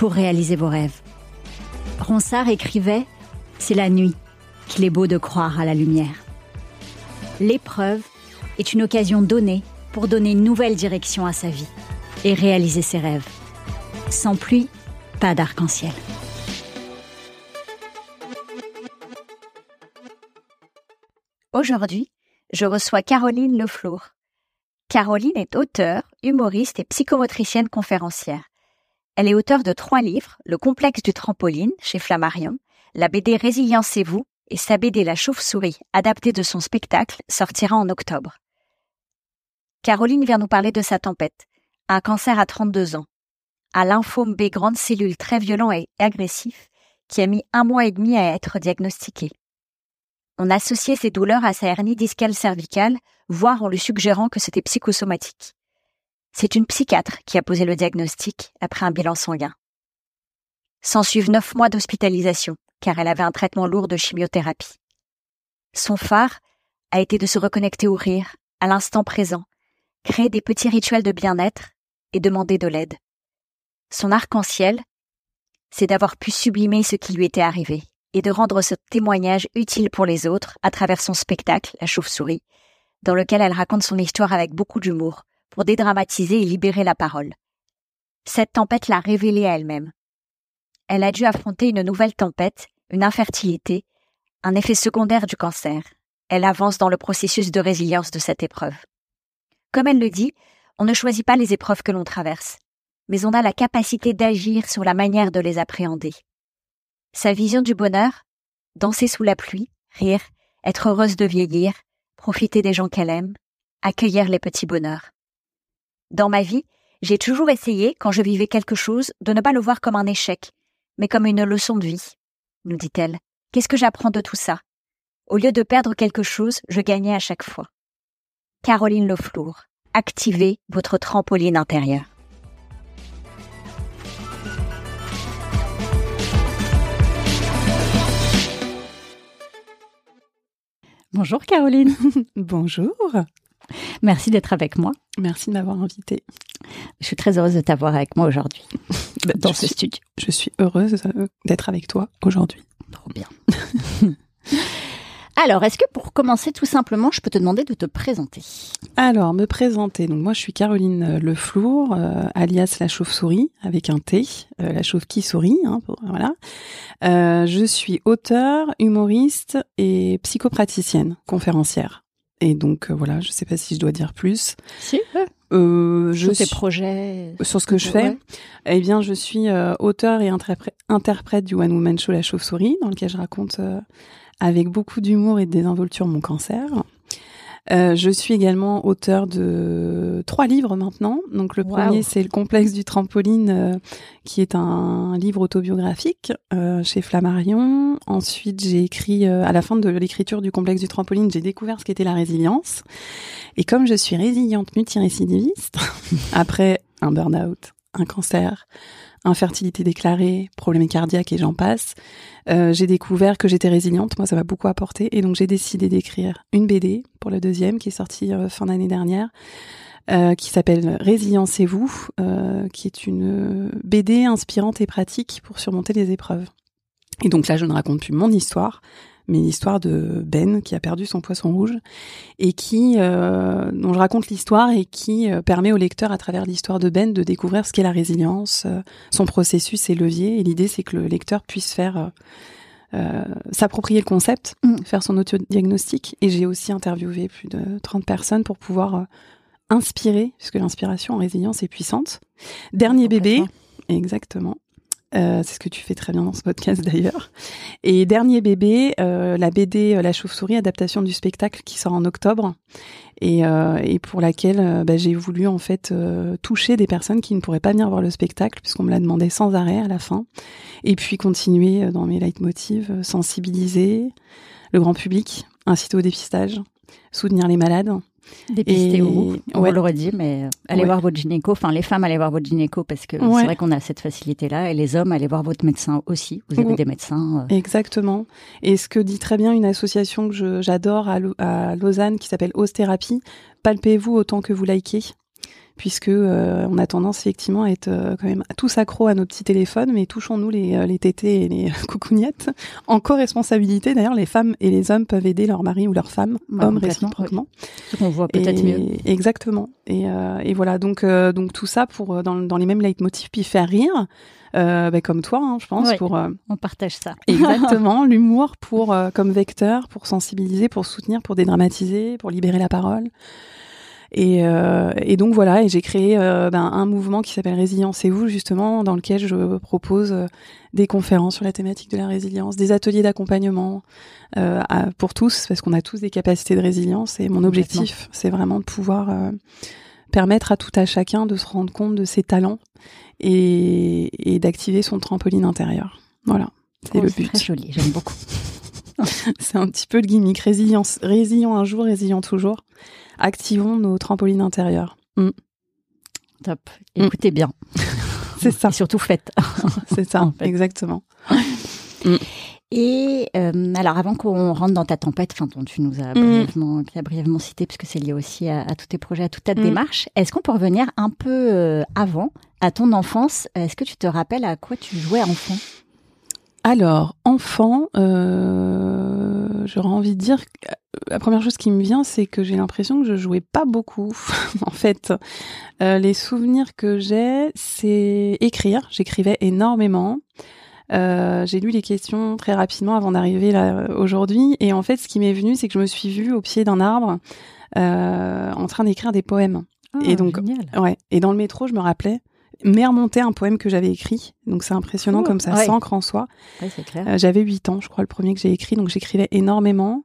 pour réaliser vos rêves. Ronsard écrivait C'est la nuit qu'il est beau de croire à la lumière. L'épreuve est une occasion donnée pour donner une nouvelle direction à sa vie et réaliser ses rêves. Sans pluie, pas d'arc-en-ciel. Aujourd'hui, je reçois Caroline Leflour. Caroline est auteure, humoriste et psychomotricienne conférencière. Elle est auteure de trois livres, Le complexe du trampoline chez Flammarion, la BD Résilience-vous et sa BD La chauve-souris, adaptée de son spectacle, sortira en octobre. Caroline vient nous parler de sa tempête, un cancer à 32 ans, à lymphome B grande cellule très violent et agressif, qui a mis un mois et demi à être diagnostiqué. On associait ses douleurs à sa hernie discale cervicale, voire en lui suggérant que c'était psychosomatique. C'est une psychiatre qui a posé le diagnostic après un bilan sanguin. S'en suivent neuf mois d'hospitalisation, car elle avait un traitement lourd de chimiothérapie. Son phare a été de se reconnecter au rire, à l'instant présent, créer des petits rituels de bien-être et demander de l'aide. Son arc-en-ciel, c'est d'avoir pu sublimer ce qui lui était arrivé et de rendre ce témoignage utile pour les autres à travers son spectacle, La chauve-souris, dans lequel elle raconte son histoire avec beaucoup d'humour, pour dédramatiser et libérer la parole. Cette tempête l'a révélée à elle-même. Elle a dû affronter une nouvelle tempête, une infertilité, un effet secondaire du cancer. Elle avance dans le processus de résilience de cette épreuve. Comme elle le dit, on ne choisit pas les épreuves que l'on traverse, mais on a la capacité d'agir sur la manière de les appréhender. Sa vision du bonheur, danser sous la pluie, rire, être heureuse de vieillir, profiter des gens qu'elle aime, accueillir les petits bonheurs. Dans ma vie, j'ai toujours essayé, quand je vivais quelque chose, de ne pas le voir comme un échec, mais comme une leçon de vie, nous dit-elle. Qu'est-ce que j'apprends de tout ça? Au lieu de perdre quelque chose, je gagnais à chaque fois. Caroline Leflour, activez votre trampoline intérieure. Bonjour Caroline. Bonjour. Merci d'être avec moi. Merci de m'avoir invitée. Je suis très heureuse de t'avoir avec moi aujourd'hui bah, dans ce studio. Je suis heureuse euh, d'être avec toi aujourd'hui. Trop bien. Alors, est-ce que pour commencer tout simplement, je peux te demander de te présenter? Alors, me présenter. Donc moi, je suis Caroline euh, Leflour, euh, alias la chauve-souris avec un T, la chauve qui sourit. Hein, voilà. je suis auteur, humoriste et psychopraticienne, conférencière. Et donc voilà, je sais pas si je dois dire plus. Si. Euh, je sur tes projets, sur ce que je fais. Eh bien, je suis auteur et interprète du One Woman Show La Chauve-souris, dans lequel je raconte avec beaucoup d'humour et de désinvolture mon cancer. Euh, je suis également auteur de trois livres maintenant. Donc le premier c'est le complexe du trampoline, euh, qui est un livre autobiographique euh, chez Flammarion. Ensuite j'ai écrit à la fin de l'écriture du complexe du trampoline, j'ai découvert ce qu'était la résilience. Et comme je suis résiliente multirécidiviste, après un burn-out, un cancer, infertilité déclarée, problèmes cardiaques et j'en passe, euh, j'ai découvert que j'étais résiliente. Moi, ça m'a beaucoup apporté. Et donc, j'ai décidé d'écrire une BD pour le deuxième qui est sorti euh, fin d'année dernière. Euh, qui s'appelle Résilience-vous, qui est une BD inspirante et pratique pour surmonter les épreuves. Et donc là, je ne raconte plus mon histoire, mais l'histoire de Ben qui a perdu son poisson rouge et qui euh, dont je raconte l'histoire et qui euh, permet au lecteur à travers l'histoire de Ben de découvrir ce qu'est la résilience, euh, son processus, ses leviers. Et l'idée c'est que le lecteur puisse faire s'approprier le concept, mm. faire son autodiagnostic. Et j'ai aussi interviewé plus de 30 personnes pour pouvoir inspirer, puisque l'inspiration en résilience est puissante. Dernier bébé, exactement. Euh, c'est ce que tu fais très bien dans ce podcast d'ailleurs. Et dernier bébé, euh, la BD euh, La chauve-souris, adaptation du spectacle qui sort en octobre et, pour laquelle bah, j'ai voulu en fait toucher des personnes qui ne pourraient pas venir voir le spectacle puisqu'on me l'a demandé sans arrêt à la fin. Et puis continuer dans mes leitmotivs, sensibiliser le grand public, inciter au dépistage, soutenir les malades Dépistez-vous, on l'aurait dit, mais allez voir votre gynéco. Enfin, les femmes, allez voir votre gynéco parce que c'est vrai qu'on a cette facilité-là. Et les hommes, allez voir votre médecin aussi. Vous avez des médecins. Euh. Exactement. Et ce que dit très bien une association que j'adore à, à Lausanne qui s'appelle Thérapie, palpez-vous autant que vous likez puisque euh, on a tendance effectivement à être euh, quand même tous accros à nos petits téléphones, mais touchons-nous les, euh, les tétés et les coucougnettes. En co-responsabilité, d'ailleurs, les femmes et les hommes peuvent aider leur mari ou leur femme, bah, hommes réciproquement. Ce qu'on voit peut-être mieux. Exactement. Et, et voilà, donc donc tout ça pour dans, dans les mêmes leitmotifs, puis faire rire. Euh, bah, comme toi, hein, je pense. pour On partage ça. Exactement, l'humour pour comme vecteur, pour sensibiliser, pour soutenir, pour dédramatiser, pour libérer la parole. Et, euh, et donc voilà, et j'ai créé euh, ben, un mouvement qui s'appelle Résilience et vous justement, dans lequel je propose euh, des conférences sur la thématique de la résilience, des ateliers d'accompagnement euh, pour tous, parce qu'on a tous des capacités de résilience. Et mon objectif, c'est vraiment de pouvoir permettre à tout à chacun de se rendre compte de ses talents et, et d'activer son trampoline intérieur. Voilà, c'est oh, le but. Très joli, j'aime beaucoup. c'est un petit peu le gimmick résilience, résilient un jour, résilient toujours activons nos trampolines intérieures. Mm. Top. Mm. Écoutez bien. C'est ça. Et surtout faites. C'est ça, exactement. Mm. Et euh, alors, avant qu'on rentre dans ta tempête, enfin, dont tu nous as brièvement, brièvement cité, puisque c'est lié aussi à, tous tes projets, à toute ta démarche, est-ce qu'on peut revenir un peu euh, avant, à ton enfance? Est-ce que tu te rappelles à quoi tu jouais enfant? Alors, enfant, euh, j'aurais envie de dire, que la première chose qui me vient, c'est que j'ai l'impression que je jouais pas beaucoup. en fait, euh, les souvenirs que j'ai, c'est écrire. J'écrivais énormément. Euh, j'ai lu les questions très rapidement avant d'arriver là aujourd'hui. Et en fait, ce qui m'est venu, c'est que je me suis vue au pied d'un arbre euh, en train d'écrire des poèmes. Ah, et donc, ouais. Et dans le métro, je me rappelais mais remonter un poème que j'avais écrit. Donc c'est impressionnant comme ça s'ancre en soi. Euh, j'avais 8 ans, je crois, le premier que j'ai écrit, donc j'écrivais énormément.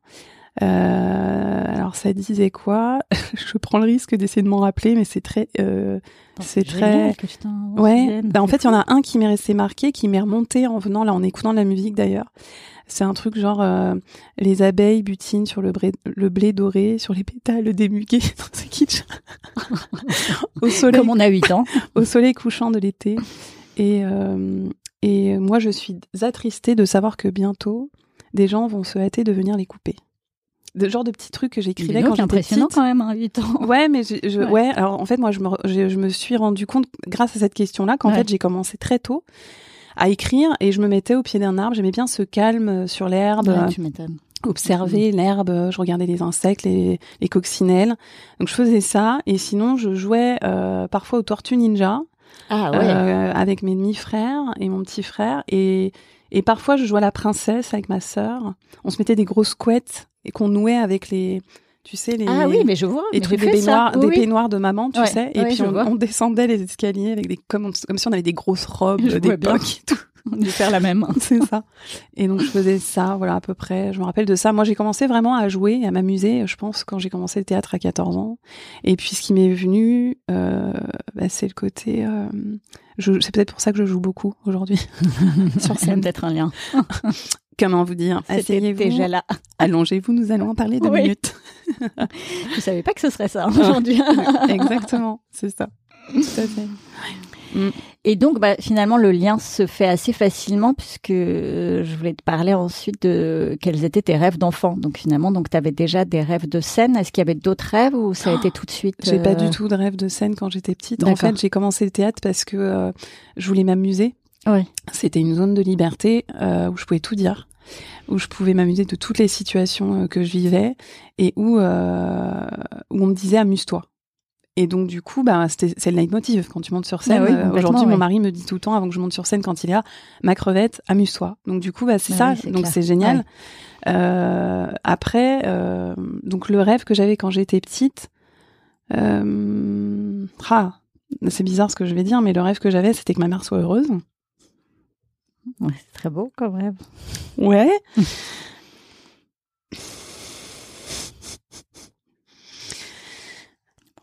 Euh, alors ça disait quoi? Je prends le risque d'essayer de m'en rappeler, mais c'est très, euh, c'est très. ouais. Bah, en fait, il y en a un qui m'est resté marqué, qui m'est remonté en venant là, en écoutant de la musique d'ailleurs. C'est un truc genre euh, les abeilles butinent sur le, le blé doré, sur les pétales démugués. c'est kitsch. au soleil. Comme on a 8 ans. au soleil couchant de l'été. Et, euh, et moi, je suis attristée de savoir que bientôt, des gens vont se hâter de venir les couper de genre de petits trucs que j'écrivais quand j'étais impressionnant quand même, hein, 8 ans. Ouais, mais je, ouais. Alors en fait, moi, je me, je, me suis rendu compte grâce à cette question-là qu'en fait, j'ai commencé très tôt à écrire et je me mettais au pied d'un arbre. J'aimais bien ce calme euh, sur l'herbe. observer mm-hmm. l'herbe, je regardais les insectes, les, les, coccinelles. Donc je faisais ça et sinon je jouais euh, parfois aux tortues ninja ah, ouais. euh, avec mes demi-frères et mon petit frère et et parfois je jouais à la princesse avec ma sœur. On se mettait des grosses couettes et qu'on nouait avec les tu sais les ah oui mais je vois les trucs des peignoirs des peignoirs de maman tu sais et puis on, on, descendait les escaliers avec des comme, comme si on avait des grosses robes d'époque tout. On devait faire la même. C'est ça. Et donc je faisais ça voilà à peu près. Je me rappelle de ça. Moi j'ai commencé vraiment à jouer à m'amuser je pense quand j'ai commencé le théâtre à 14 ans. Et puis ce qui m'est venu euh, bah, c'est le côté euh, c'est peut-être pour ça que je joue beaucoup aujourd'hui. Sur scène. peut-être un lien. Comment vous dire? Asseyez-vous. déjà là. Allongez-vous, nous allons en parler deux minutes. Je savais pas que ce serait ça aujourd'hui. Exactement, c'est ça. Tout à fait. Mm. Et donc, bah, finalement, le lien se fait assez facilement puisque je voulais te parler ensuite de quels étaient tes rêves d'enfant. Donc finalement, donc tu avais déjà des rêves de scène. Est-ce qu'il y avait d'autres rêves ou ça a été tout de suite J'ai pas du euh, tout de rêves de scène quand j'étais petite. En fait, j'ai commencé le théâtre parce que euh, je voulais m'amuser. Ouais. C'était une zone de liberté euh, où je pouvais tout dire. Où je pouvais m'amuser de toutes les situations que je vivais et où, où on me disait amuse-toi. Et donc du coup, bah, c'est le leitmotiv quand tu montes sur scène. Bah aujourd'hui, mon mari me dit tout le temps avant que je monte sur scène quand il est là, ma crevette, amuse-toi. Donc du coup, bah, c'est bah ça. donc c'est génial. Euh, après, euh, donc le rêve que j'avais quand j'étais petite, euh, ah, c'est bizarre ce que je vais dire, mais le rêve que j'avais, c'était que ma mère soit heureuse. C'est très beau quand même. Ouais.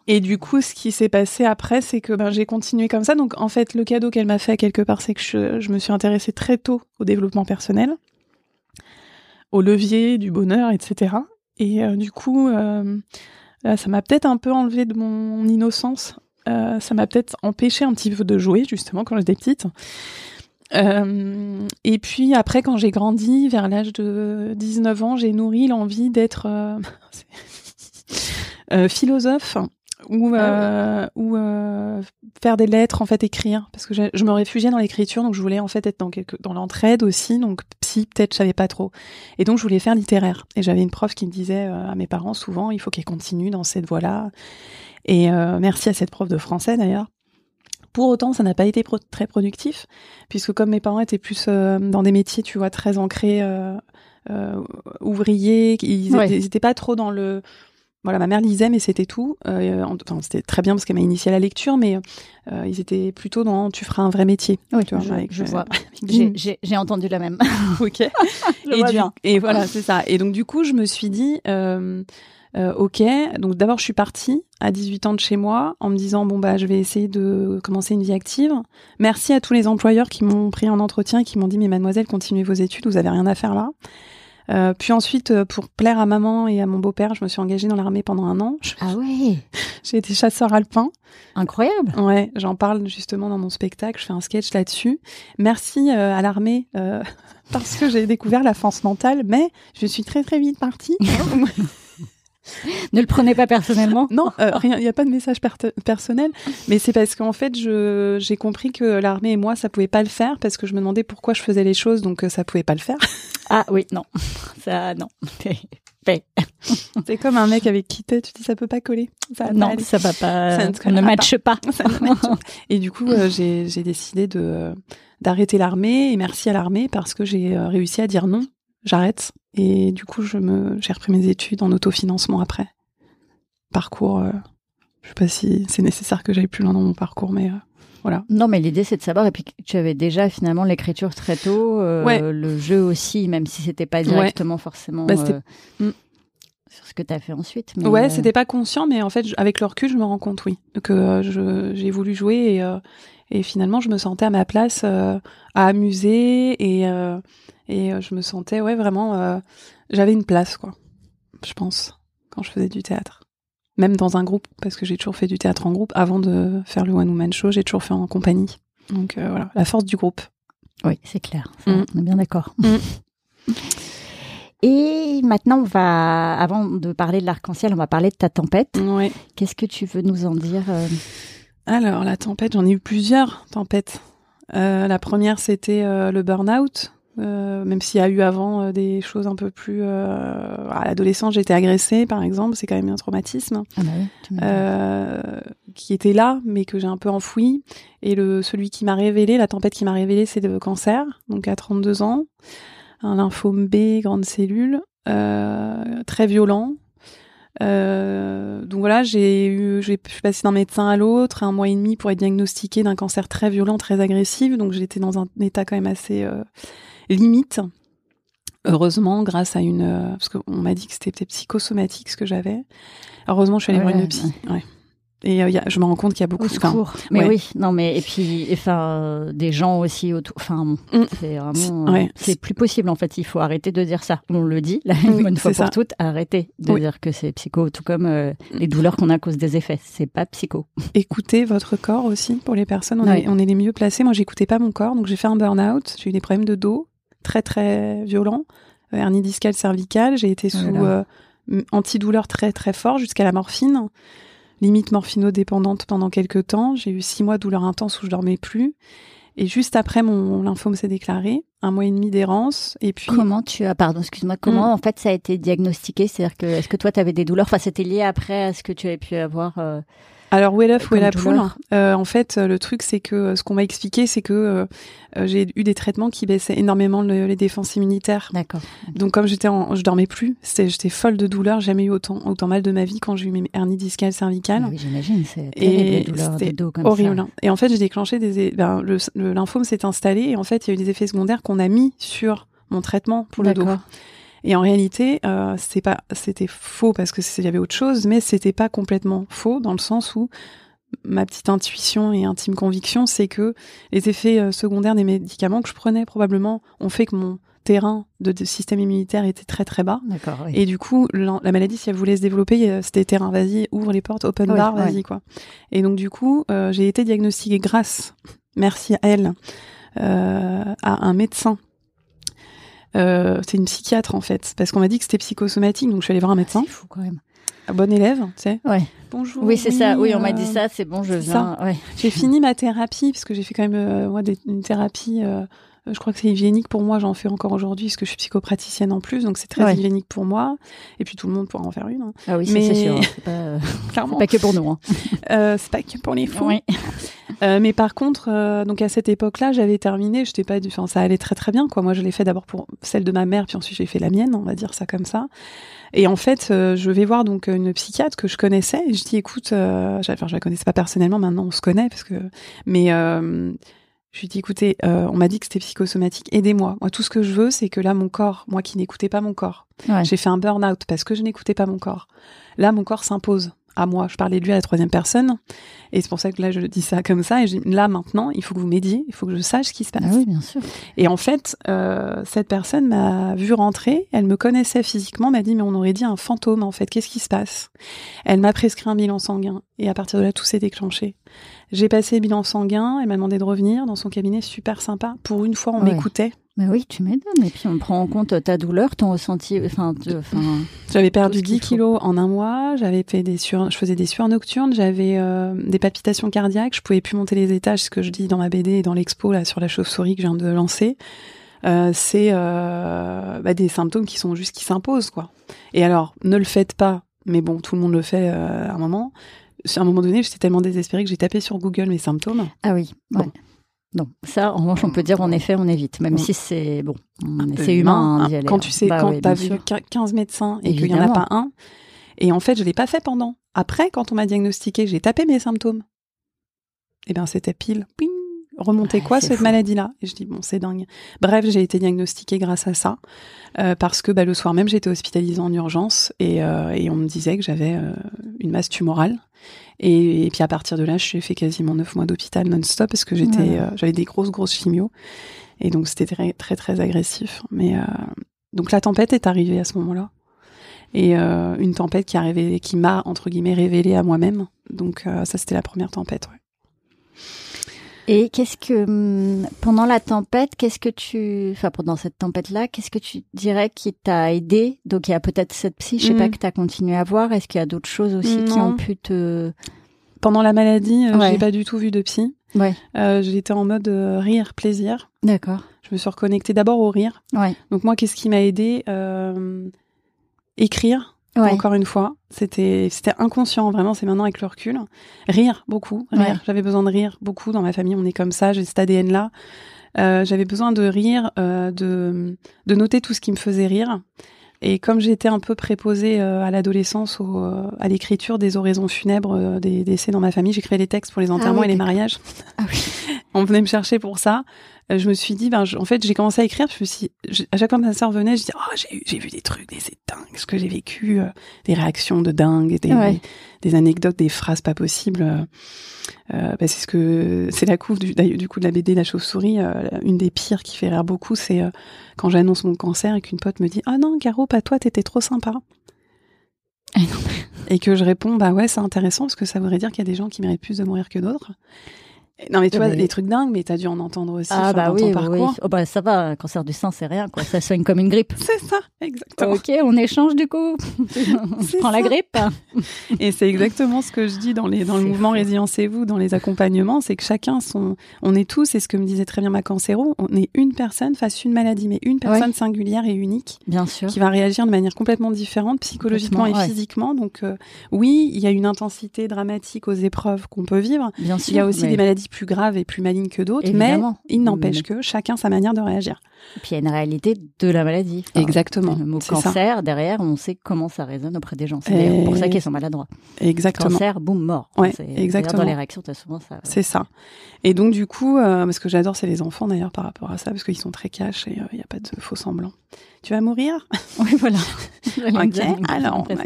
Et du coup, ce qui s'est passé après, c'est que ben, j'ai continué comme ça. Donc, en fait, le cadeau qu'elle m'a fait quelque part, c'est que je, me suis intéressée très tôt au développement personnel, au levier du bonheur, etc. Et euh, du coup, euh, ça m'a peut-être un peu enlevé de mon innocence. Euh, ça m'a peut-être empêché un petit peu de jouer, justement, quand j'étais petite. Et puis après, quand j'ai grandi, vers l'âge de 19 ans, j'ai nourri l'envie d'être philosophe ou, ah euh, ou euh, faire des lettres en fait écrire. Parce que je, me réfugiais dans l'écriture donc je voulais en fait être dans quelque dans l'entraide aussi. Donc psy peut-être je savais pas trop. Et donc je voulais faire littéraire. Et j'avais une prof qui me disait euh, à mes parents souvent il faut qu'elle continue dans cette voie là et merci à cette prof de français d'ailleurs pour autant, ça n'a pas été très productif, puisque comme mes parents étaient plus dans des métiers, tu vois, très ancrés, ouvriers, ils n'étaient pas trop dans le voilà, ma mère lisait, mais c'était tout. Euh, enfin, c'était très bien parce qu'elle m'a initié à la lecture, mais euh, ils étaient plutôt dans tu feras un vrai métier. Oui, tu vois, je, je vois. J'ai entendu la même. ok. et, du, et voilà, c'est ça. Et donc du coup, je me suis dit, euh, euh ok. Donc d'abord, je suis partie à 18 ans de chez moi en me disant bon bah je vais essayer de commencer une vie active. Merci à tous les employeurs qui m'ont pris en entretien et qui m'ont dit mais mademoiselle, continuez vos études, vous avez rien à faire là. Euh, puis ensuite, euh, pour plaire à maman et à mon beau-père, je me suis engagée dans l'armée pendant un an. Ah ouais J'ai été chasseur alpin. Incroyable Ouais, j'en parle justement dans mon spectacle, je fais un sketch là-dessus. Merci euh, à l'armée parce que j'ai découvert la force mentale, mais je suis très très vite partie. ne le prenez pas personnellement. Non, euh, rien. Il n'y a pas de message personnel, mais c'est parce qu'en fait, j'ai compris que l'armée et moi, ça pouvait pas le faire parce que je me demandais pourquoi je faisais les choses, donc euh, ça pouvait pas le faire. Ah oui, non, ça non. C'est comme un mec avec qui tu dis ça peut pas coller. Ça non, ça va pas. Ça ne, matche pas. Et du coup, euh, j'ai décidé de d'arrêter l'armée et merci à l'armée parce que j'ai réussi à dire non j'arrête. Et du coup, je me, j'ai repris mes études en autofinancement après. Parcours, euh, je sais pas si c'est nécessaire que j'aille plus loin dans mon parcours, mais euh, voilà. Non, mais l'idée c'est de savoir. Et puis tu avais déjà finalement l'écriture très tôt, euh, le jeu aussi, même si c'était pas directement forcément. Bah. Sur ce que tu as fait ensuite. Mais ouais, c'était pas conscient, mais en fait, avec le recul, je me rends compte, oui, que j'ai voulu jouer et, et finalement, je me sentais à ma place à amuser et et euh, je me sentais, ouais, vraiment, euh, j'avais une place, quoi. Je pense, quand je faisais du théâtre. Même dans un groupe, parce que j'ai toujours fait du théâtre en groupe. Avant de faire le One Woman Show, j'ai toujours fait en compagnie. Donc euh, voilà, la force du groupe. Oui, c'est clair. Mm. On est bien d'accord. Mm. Et maintenant, on va, avant de parler de l'arc-en-ciel, on va parler de ta tempête. Oui. Qu'est-ce que tu veux nous en dire Alors, la tempête, j'en ai eu plusieurs tempêtes. la première, c'était le burn-out. Euh, même s'il y a eu avant euh, des choses un peu plus euh, à l'adolescence j'ai été agressée par exemple c'est quand même un traumatisme ah bah qui était là mais que j'ai un peu enfoui et le celui qui m'a révélé la tempête qui m'a révélé c'est le cancer donc à 32 ans un lymphome B grande cellule très violent donc voilà, j'ai eu, j'ai suis passée d'un médecin à l'autre, un mois et demi pour être diagnostiquée d'un cancer très violent, très agressif. Donc j'étais dans un état quand même assez limite. Heureusement, grâce à une, euh, parce qu'on m'a dit que c'était peut-être psychosomatique ce que j'avais. Heureusement, je suis allée voir une psy. Ouais. Et euh, je me rends compte qu'il y a beaucoup de secours. Mais oui, non, mais et puis, enfin, des gens aussi autour. Enfin, mm. c'est vraiment, c'est plus possible en fait. Il faut arrêter de dire ça. On le dit, la une fois pour toutes, arrêtez de dire que c'est psycho, tout comme euh, les douleurs qu'on a à cause des effets. C'est pas psycho. Écoutez votre corps aussi. Pour les personnes, on, est, on est les mieux placés. Moi, j'écoutais pas mon corps, donc j'ai fait un burn-out. J'ai eu des problèmes de dos très très violent, euh, hernie discale cervicale. J'ai été oh sous euh, antidouleur très très fort jusqu'à la morphine, limite morphinodépendante pendant quelques temps. J'ai eu six mois de douleur intense où je dormais plus. Et juste après, mon lymphome s'est déclaré, un mois et demi d'errance. Et puis. Comment tu as, pardon, excuse-moi, comment Mm. en fait ça a été diagnostiqué? C'est-à-dire que, est-ce que toi tu avais des douleurs? Enfin, c'était lié après à ce que tu avais pu avoir euh, Alors, où est l'œuf, où est la poule. Euh, En fait, le truc, c'est que ce qu'on m'a expliqué, c'est que euh, euh, j'ai eu des traitements qui baissaient énormément le- les défenses immunitaires. D'accord. Donc, comme j'étais je dormais plus, j'étais folle de douleur. Jamais eu autant, autant mal de ma vie quand j'ai eu mes hernies discales cervicales. Ah oui, j'imagine, c'est c'était comme horrible. ça. Et en fait, j'ai déclenché des, ben, le, le lymphome s'est installé et en fait, il y a eu des effets secondaires qu'on a mis sur mon traitement pour le dos. Et en réalité, euh, pas, c'était faux parce que il y avait autre chose, mais c'était pas complètement faux dans le sens où ma petite intuition et intime conviction, c'est que les effets euh, secondaires des médicaments que je prenais probablement ont fait que mon terrain de, de système immunitaire était très très bas. D'accord, oui. Et du coup, la, la maladie, si elle voulait se développer, euh, c'était terrain, vas-y, ouvre les portes, open Oui, bar, ouais. vas-y, quoi. Et donc, du coup, euh, j'ai été diagnostiquée grâce, merci à elle, euh, à un médecin. Euh, c'est une psychiatre, en fait, parce qu'on m'a dit que c'était psychosomatique, donc je suis allée voir un médecin. C'est fou quand même. Un bon élève, tu sais. Ouais. Bonjour. Oui, c'est ça. Oui, on m'a euh, dit ça. C'est bon, je viens. Ouais. J'ai fini ma thérapie, parce que j'ai fait quand même, euh, moi, des- une thérapie, euh, je crois que c'est hygiénique pour moi, j'en fais encore aujourd'hui, parce que je suis psychopraticienne en plus, donc c'est très Ouais. hygiénique pour moi. Et puis tout le monde pourra en faire une, hein. Ah oui, Mais- c'est sûr. hein. C'est pas, euh, clairement. pas que pour nous. Hein. Euh, c'est pas que pour les fous. Oui. Euh, mais par contre, euh, donc à cette époque-là, j'avais terminé. J'étais pas du, enfin, ça allait très très bien, quoi. Moi, je l'ai fait d'abord pour celle de ma mère, puis ensuite j'ai fait la mienne, on va dire ça comme ça. Et en fait, euh, je vais voir donc une psychiatre que je connaissais. Et je dis, écoute, euh, enfin, je la connaissais pas personnellement. Maintenant, on se connaît parce que, mais euh, je lui dis, écoutez, euh, on m'a dit que c'était psychosomatique. Aidez-moi. Moi, tout ce que je veux, c'est que là, mon corps, moi qui n'écoutais pas mon corps, Ouais. j'ai fait un burn-out parce que je n'écoutais pas mon corps. Là, mon corps s'impose à moi. Je parlais de lui à la troisième personne. Et c'est pour ça que là, je dis ça comme ça. Et je dis, là, maintenant, il faut que vous m'aidiez. Il faut que je sache ce qui se passe. Ah oui, bien sûr. Et en fait, euh, cette personne m'a vu rentrer. Elle me connaissait physiquement. M'a dit, mais on aurait dit un fantôme, en fait. Qu'est-ce qui se passe? Elle m'a prescrit un bilan sanguin. Et à partir de là, tout s'est déclenché. J'ai passé le bilan sanguin. Elle m'a demandé de revenir dans son cabinet. Super sympa. Pour une fois, on Ouais. m'écoutait. Mais oui, tu m'étonnes. Et puis on prend en compte ta douleur, ton ressenti. Enfin, enfin, J'avais perdu ce qu'il 10 faut. kilos en un mois. J'avais fait des sur, je faisais des sueurs nocturnes. J'avais euh, des palpitations cardiaques. Je pouvais plus monter les étages, ce que je dis dans ma BD et dans l'expo là sur la chauve-souris que je viens de lancer. Euh, c'est euh, bah, des symptômes qui sont juste qui s'imposent quoi. Et alors, ne le faites pas. Mais bon, tout le monde le fait à un moment. À un moment donné, j'étais tellement désespérée que j'ai tapé sur Google mes symptômes. ah oui. Ouais. Non, ça, en revanche, on peut dire en effet, on évite, même Bon. si c'est bon, c'est humain hein, aller, Quand tu sais, Bah quand t'as bien vu sûr. quin- 15 médecins et qu'il n'y en a pas un, et en fait, je l'ai pas fait pendant. Après, quand on m'a diagnostiqué, j'ai tapé mes symptômes. Et ben, c'était pile, ping, remonter Ouais, quoi cette maladie-là? Et je dis bon, c'est dingue. Bref, j'ai été diagnostiquée grâce à ça, euh, parce que bah, le soir même, j'étais hospitalisée en urgence et, euh, et on me disait que j'avais euh, une masse tumorale. Et, et puis à partir de là, j'ai fait quasiment neuf mois d'hôpital non-stop parce que j'étais, Ouais. euh, j'avais des grosses grosses chimios et donc c'était très très très agressif. Mais euh, donc la tempête est arrivée à ce moment-là et euh, une tempête qui a révélé, qui m'a entre guillemets révélé à moi-même. Donc ça c'était la première tempête. Ouais. Et qu'est-ce que hum, pendant la tempête, qu'est-ce que tu, enfin pendant cette tempête-là, qu'est-ce que tu dirais qui t'a aidé? Donc il y a peut-être cette psy, je sais pas que tu as continué à voir. Est-ce qu'il y a d'autres choses aussi qui ont pu te, Pendant la maladie, euh, Ouais. j'ai pas du tout vu de psy. ouais, Euh, J'étais en mode euh, rire, plaisir. d'accord, Je me suis reconnectée d'abord au rire. ouais, Donc moi, qu'est-ce qui m'a aidé? Écrire. Ouais, Encore une fois, c'était c'était inconscient, vraiment, c'est maintenant avec le recul. Rire, beaucoup, rire. Ouais. J'avais besoin de rire, beaucoup. Dans ma famille, on est comme ça, j'ai cet ADN-là. Euh, J'avais besoin de rire, euh, de, de noter tout ce qui me faisait rire. Et comme j'étais un peu préposée euh, à l'adolescence, à l'écriture des oraisons funèbres des décès dans ma famille, j'écrivais les textes pour les enterrements oui, et les mariages. Ah oui. On venait me chercher pour ça. Euh, je me suis dit, ben, je- en fait, j'ai commencé à écrire. Je me suis, je- à chaque fois que ma sœur venait, je disais, oh, j'ai, vu des trucs, des, c'est dingue ce que j'ai vécu, euh, des réactions de dingue, des, Ouais. des anecdotes, des phrases pas possibles. Euh, bah, c'est ce que, c'est la couve du, coup de la BD La Chauve-souris. euh, une des pires qui fait rire beaucoup, c'est quand j'annonce mon cancer et qu'une pote me dit, ah non, Caro, pas toi, t'étais trop sympa. Ah Et que je réponds, bah ouais, c'est intéressant parce que ça voudrait dire qu'il y a des gens qui méritent plus de mourir que d'autres. Non, mais tu Ouais, vois, mais- les trucs dingues, mais t'as dû en entendre aussi. Ah bah dans oui, ton oui, parcours. oui. Oh bah ça va, un cancer du sein c'est rien quoi, ça soigne comme une grippe. C'est ça, exactement. Ok, on échange du coup. C'est prends la grippe. Et c'est exactement ce que je dis dans les dans le mouvement fou. Résilience-vous, dans les accompagnements, c'est que chacun son, on est tous, et ce que me disait très bien ma cancéro, on est une personne face à une maladie, mais une personne singulière et unique Bien sûr. qui va réagir de manière complètement différente, psychologiquement et ouais. physiquement. Donc euh, oui, il y a une intensité dramatique aux épreuves qu'on peut vivre. Bien sûr. Il y a aussi mais- des maladies plus graves et plus malignes que d'autres, mais il n'empêche Mais- que chacun sa manière de réagir. Puis il y a une réalité de la maladie. Enfin, Exactement, Le mot ça. cancer, derrière, on sait comment ça résonne auprès des gens. C'est pour ça Et- qu'ils sont maladroits. Exactement. Cancer, boum, mort. Ouais, C'est- exactement. Dans les réactions, t'as souvent ça. C'est ça. Et donc du coup, euh, ce que j'adore, c'est les enfants d'ailleurs par rapport à ça, parce qu'ils sont très cash et il n'y a pas de faux semblant. Tu vas mourir? Oui, voilà. Ok, alors, ouais,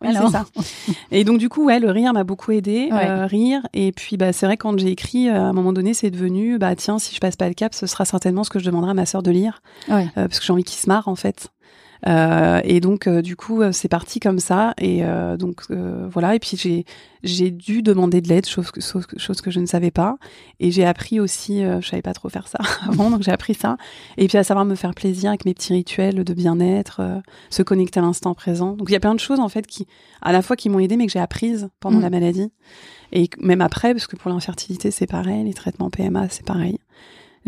voilà, Alors. ça. Et donc du coup, ouais, le rire m'a beaucoup aidé, Ouais. euh, rire. Et puis, bah, c'est vrai quand j'ai écrit, euh, à un moment donné, c'est devenu, bah tiens, si je passe pas le cap, ce sera certainement ce que je demanderai à ma sœur de lire, Ouais. euh, parce que j'ai envie qu'il se marre en fait. Euh, et donc euh, du coup euh, c'est parti comme ça. Et euh, donc euh, voilà. Et puis j'ai j'ai dû demander de l'aide chose que chose, que- chose que je ne savais pas. Et j'ai appris aussi euh, je savais pas trop faire ça avant donc j'ai appris ça. Et puis à savoir me faire plaisir avec mes petits rituels de bien-être euh, se connecter à l'instant présent. Donc il y a plein de choses en fait qui à la fois qui m'ont aidé mais que j'ai apprises pendant Mm. la maladie. Et même après parce que pour l'infertilité c'est pareil. Les traitements PMA c'est pareil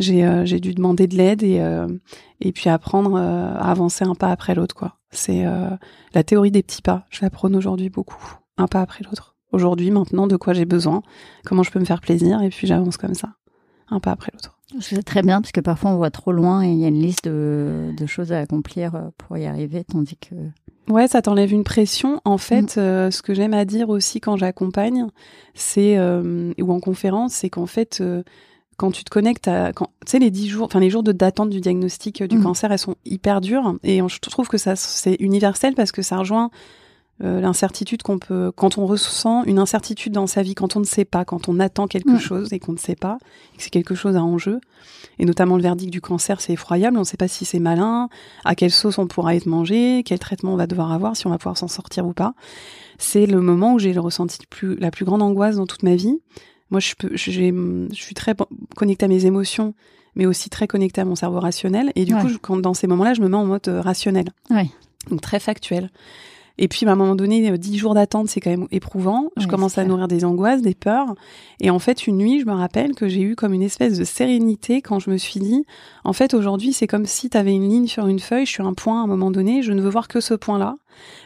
j'ai euh, j'ai dû demander de l'aide et euh, et puis apprendre euh, à avancer un pas après l'autre quoi. C'est la théorie des petits pas. Je la prône aujourd'hui beaucoup. Un pas après l'autre. Aujourd'hui maintenant de quoi j'ai besoin comment je peux me faire plaisir et puis j'avance comme ça. Un pas après l'autre. C'est très bien, parce que parfois on voit trop loin et il y a une liste de, de choses à accomplir pour y arriver, tandis que. Ouais, ça t'enlève une pression. En fait, euh, ce que j'aime à dire aussi quand j'accompagne, c'est euh, ou en conférence, c'est qu'en fait, euh, quand tu te connectes à, quand, tu sais, les dix jours, enfin les jours de d'attente du diagnostic euh, du Mhm. cancer, elles sont hyper dures. Et je trouve que ça, c'est universel parce que ça rejoint euh, l'incertitude qu'on peut, quand on ressent une incertitude dans sa vie, quand on ne sait pas, quand on attend quelque Mhm. chose et qu'on ne sait pas, et que c'est quelque chose à enjeu. Et notamment le verdict du cancer, c'est effroyable. On ne sait pas si c'est malin, à quelle sauce on pourra être mangé, quel traitement on va devoir avoir, si on va pouvoir s'en sortir ou pas. C'est le moment où j'ai ressenti plus, la plus grande angoisse dans toute ma vie. Moi, je, peux, j'ai, je suis très connectée à mes émotions, mais aussi très connectée à mon cerveau rationnel. Et du Ouais. coup, je- quand, dans ces moments-là, je me mets en mode euh, rationnel. Ouais. Donc très factuel. Et puis, à un moment donné, euh, dix jours d'attente, c'est quand même éprouvant. Je commence à nourrir des angoisses, des peurs. Et en fait, une nuit, je me rappelle que j'ai eu comme une espèce de sérénité quand je me suis dit, en fait, aujourd'hui, c'est comme si tu avais une ligne sur une feuille, je suis un point à un moment donné, je ne veux voir que ce point-là.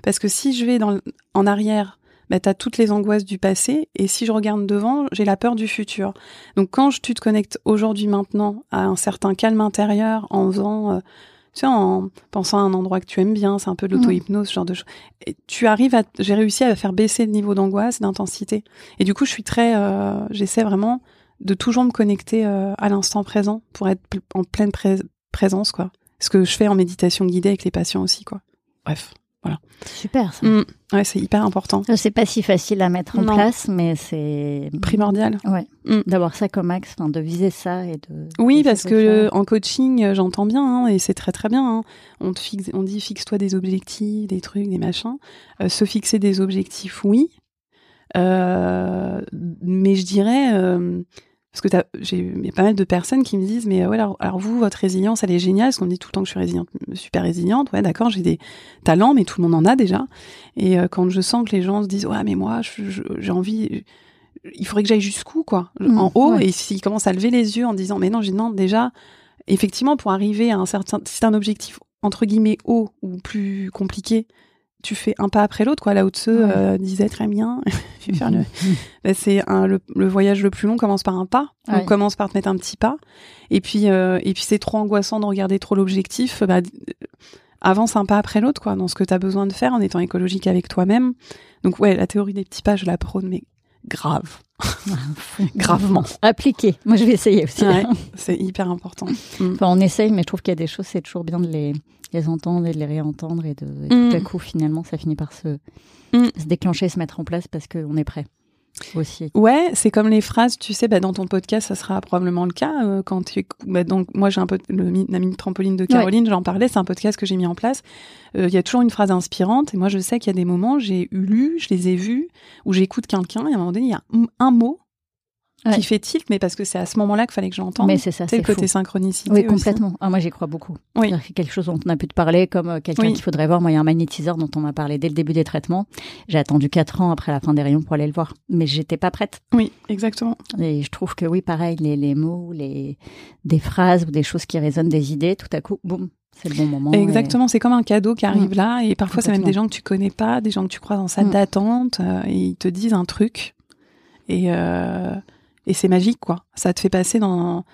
Parce que si je vais dans, en arrière, bah, tu as toutes les angoisses du passé. Et si je regarde devant, j'ai la peur du futur. Donc quand je, tu te connectes aujourd'hui, maintenant, à un certain calme intérieur, en faisant... euh, tu sais, en pensant à un endroit que tu aimes bien, c'est un peu de l'auto-hypnose, ce genre de choses. Tu arrives à, j'ai réussi à faire baisser le niveau d'angoisse, d'intensité. Et du coup, je suis très, euh, j'essaie vraiment de toujours me connecter euh, à l'instant présent pour être en pleine pré- présence, quoi. Ce que je fais en méditation guidée avec les patients aussi, quoi. Bref, Super, ça. Mm. ouais, c'est hyper important, C'est pas si facile à mettre en Non. place, mais c'est. primordial. Ouais. Mm. D'avoir ça comme axe, de viser ça et de. Oui, de parce que euh, en coaching, euh, j'entends bien, hein, et c'est très très bien. hein. On te fixe, on dit fixe-toi des objectifs, des trucs, des machins. Euh, se fixer des objectifs, oui. Euh, mais je dirais, euh, parce que j'ai il y a pas mal de personnes qui me disent, mais euh, ouais, alors, alors vous, votre résilience, elle est géniale, parce qu'on dit tout le temps que je suis résiliente, super résiliente. Ouais, d'accord, j'ai des talents, mais tout le monde en a déjà. Et euh, quand je sens que les gens se disent, ouais, mais moi, j'ai envie, il faudrait que j'aille jusqu'où, quoi, Mm, en haut. ouais. Et s'ils commencent à lever les yeux en disant, mais non, j'ai non, déjà, effectivement, pour arriver à un certain, c'est un objectif entre guillemets haut ou plus compliqué, tu fais un pas après l'autre, quoi. Tse Ouais. euh, disait très bien. le, bah, c'est le, le voyage le plus long commence par un pas. Ouais. Donc commence par te mettre un petit pas. Et puis, euh, et puis c'est trop angoissant de regarder trop l'objectif. Bah, avance un pas après l'autre, quoi, dans ce que tu as besoin de faire en étant écologique avec toi-même. Donc ouais, la théorie des petits pas, je la prône, mais grave, gravement. Appliquer. Moi, je vais essayer aussi. Ouais, c'est hyper important. Enfin, on essaye, mais je trouve qu'il y a des choses, c'est toujours bien de les, les entendre et de les réentendre et de et Mm. tout à coup, finalement, ça finit par se, Mm. se déclencher, se mettre en place parce qu'on est prêt aussi. Ouais, c'est comme les phrases, tu sais, bah, dans ton podcast, ça sera probablement le cas. euh, quand tu, bah, donc, moi, j'ai un peu le la mini trampoline de Caroline, j'en parlais, c'est un podcast que j'ai mis en place. Euh, Il y a toujours une phrase inspirante, et moi, je sais qu'il y a des moments, j'ai eu lu, je les ai vus, où j'écoute quelqu'un, et à un moment donné, il y a un, un qui fait tilt, mais parce que c'est à ce moment-là qu'il fallait que je l'entende. Mais c'est ça, c'est le côté fou. synchronicité. Oui, complètement. Ah, moi, j'y crois beaucoup. Oui. Que quelque chose dont on a pu te parler, comme euh, quelqu'un Oui. qu'il faudrait voir. Moi, il y a un magnétiseur dont on m'a parlé dès le début des traitements. J'ai attendu quatre ans après la fin des rayons pour aller le voir. Mais j'étais pas prête. Oui, exactement. Et je trouve que oui, pareil, les, les mots, les, des phrases ou des choses qui résonnent, des idées, tout à coup, boum, c'est le bon moment. et- Exactement, c'est comme un cadeau qui arrive Mm. là, et parfois c'est même des gens que tu connais pas, des gens que tu croises en salle Mm. d'attente, euh, et ils te disent un truc, et euh, et c'est magique quoi. Ça te fait passer dans,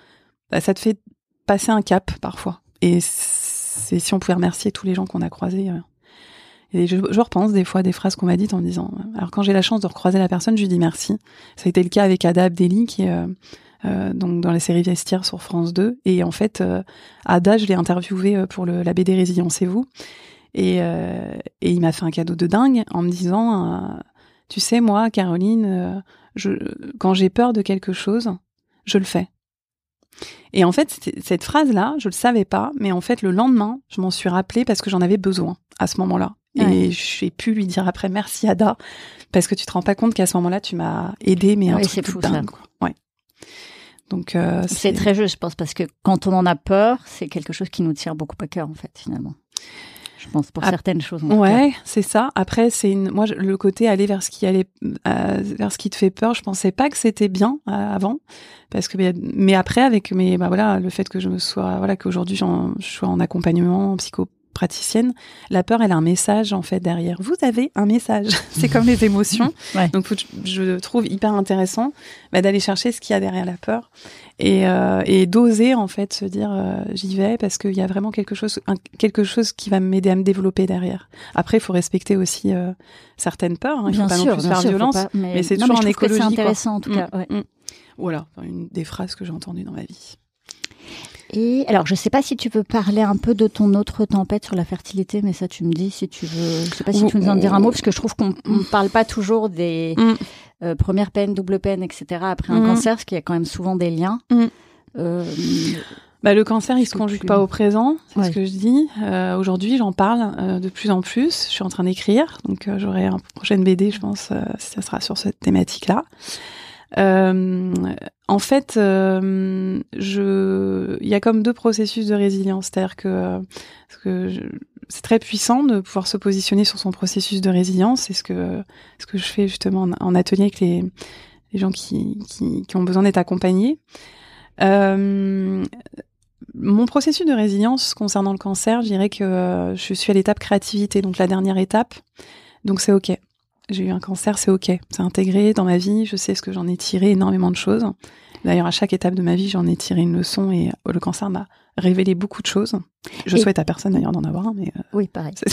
bah, ça te fait passer un cap parfois. Et c'est si on pouvait remercier tous les gens qu'on a croisés. euh. Et je, repense des fois des phrases qu'on m'a dites en disant. Alors quand j'ai la chance de recroiser la personne, je lui dis merci. Ça a été le cas avec Ada Abdelli qui euh, euh, donc dans la série Vestiaire sur France 2. Et en fait, euh, Ada, je l'ai interviewé euh, pour le, la BD Résilience-vous. Et, euh, et il m'a fait un cadeau de dingue en me disant, tu sais, moi, Caroline, euh, je, quand j'ai peur de quelque chose, je le fais. Et en fait, cette phrase-là, je le savais pas, mais en fait, le lendemain, je m'en suis rappelée parce que j'en avais besoin à ce moment-là. Ouais. Et j'ai pu lui dire après merci Ada, parce que tu te rends pas compte qu'à ce moment-là, tu m'as aidé, mais un Oui, truc fou, dingue. ça. quoi. Ouais. Donc euh, C'est très juste, je pense, parce que quand on en a peur, c'est quelque chose qui nous tire beaucoup à cœur, en fait, finalement. Pense pour Ah, certaines choses. En. Ouais, c'est ça. Après, c'est une. Moi, je- le côté aller vers ce qui allait, euh, vers ce qui te fait peur. Je pensais pas que c'était bien euh, avant, parce que mais, mais après, avec mes, bah voilà, le fait que je me sois, voilà, qu'aujourd'hui j'en- je sois en accompagnement la peur, elle a un message en fait derrière. Vous avez un message. c'est comme les émotions. Ouais. Donc, je trouve hyper intéressant bah, d'aller chercher ce qu'il y a derrière la peur et, euh, et d'oser en fait se dire euh, j'y vais parce qu'il y a vraiment quelque chose un- quelque chose qui va m'aider à me développer derrière. Après, il faut respecter aussi euh, certaines peurs. hein. Il Bien faut pas sûr, non plus faire sûr, violence. pas- mais, mais c'est toujours je en écologie, C'est quoi. intéressant, en tout cas. Mm, ouais. mm. Voilà, une des phrases que j'ai entendues dans ma vie. Et alors, je sais pas si tu veux parler un peu de ton autre tempête sur la fertilité, mais ça, tu me dis si tu veux. Je sais pas si tu veux nous en dire un mot, parce que je trouve qu'on ne parle pas toujours des Mm. euh, premières peines, double peine, etc. après un Mm. cancer, parce qu'il y a quand même souvent des liens. Mm. Euh, Bah, le cancer, il se conjugue plus- pas au présent, c'est Ouais. ce que je dis. Euh, Aujourd'hui, j'en parle euh, de plus en plus. Je suis en train d'écrire, donc euh, j'aurai un prochaine BD, je pense, euh, ça sera sur cette thématique-là. Euh, en fait, euh, il y a comme deux processus de résilience, c'est-à-dire que, parce que je- c'est très puissant de pouvoir se positionner sur son processus de résilience. C'est ce que, ce que je fais justement en, atelier avec les, les gens qui, qui, qui ont besoin d'être accompagnés. Euh, mon processus de résilience concernant le cancer, je dirais que euh, je suis à l'étape créativité, donc la dernière étape. Donc c'est ok. J'ai eu un cancer, c'est ok. C'est intégré dans ma vie. Je sais ce que j'en ai tiré énormément de choses. D'ailleurs, à chaque étape de ma vie, j'en ai tiré une leçon et euh, le cancer m'a révélé beaucoup de choses. Je Et- souhaite à personne d'ailleurs d'en avoir un, mais euh, oui, pareil.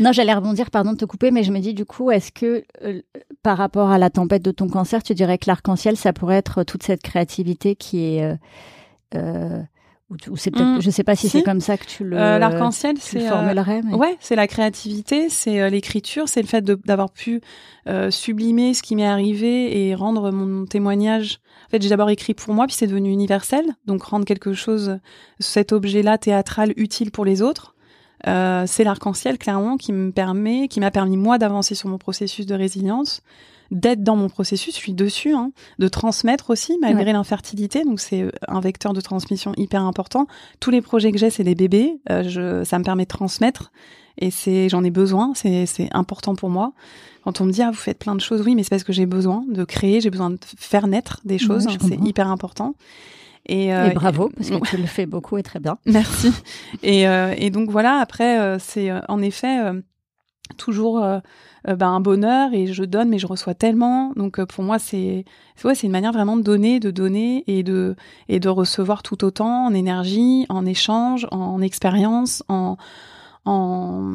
Non, j'allais rebondir, pardon de te couper, mais je me dis du coup, est-ce que euh, par rapport à la tempête de ton cancer, tu dirais que l'arc-en-ciel, ça pourrait être toute cette créativité qui est. euh, ou, ou c'est peut-être, Mm. je sais pas si, Si. c'est comme ça que tu le, Euh, l'arc-en-ciel, c'est euh, formulerais. mais- Ouais, c'est la créativité, c'est euh, l'écriture, c'est le fait de- d'avoir pu euh, sublimer ce qui m'est arrivé et rendre mon témoignage. En fait, j'ai d'abord écrit pour moi, puis c'est devenu universel, donc rendre quelque chose, cet objet-là théâtral, utile pour les autres. Euh, c'est l'arc-en-ciel clairement qui me permet, qui m'a permis moi d'avancer sur mon processus de résilience, d'être dans mon processus, je suis dessus, hein, de transmettre aussi malgré l'infertilité, donc c'est un vecteur de transmission hyper important. Tous les projets que j'ai, c'est des bébés, euh, je, ça me permet de transmettre. Et c'est, j'en ai besoin, c'est, c'est important pour moi. Quand on me dit ah vous faites plein de choses, oui, mais c'est parce que j'ai besoin de créer, j'ai besoin de faire naître des choses, c'est hyper important. Et, euh, Et bravo, parce que tu le fais beaucoup et très bien. Merci. Et, euh, et donc voilà, après, euh, c'est euh, en effet euh, toujours euh, euh, ben, un bonheur et je donne, mais je reçois tellement. Donc euh, pour moi, c'est c'est une manière vraiment de donner, de donner et de et de recevoir tout autant en énergie, en échange, en expérience, en en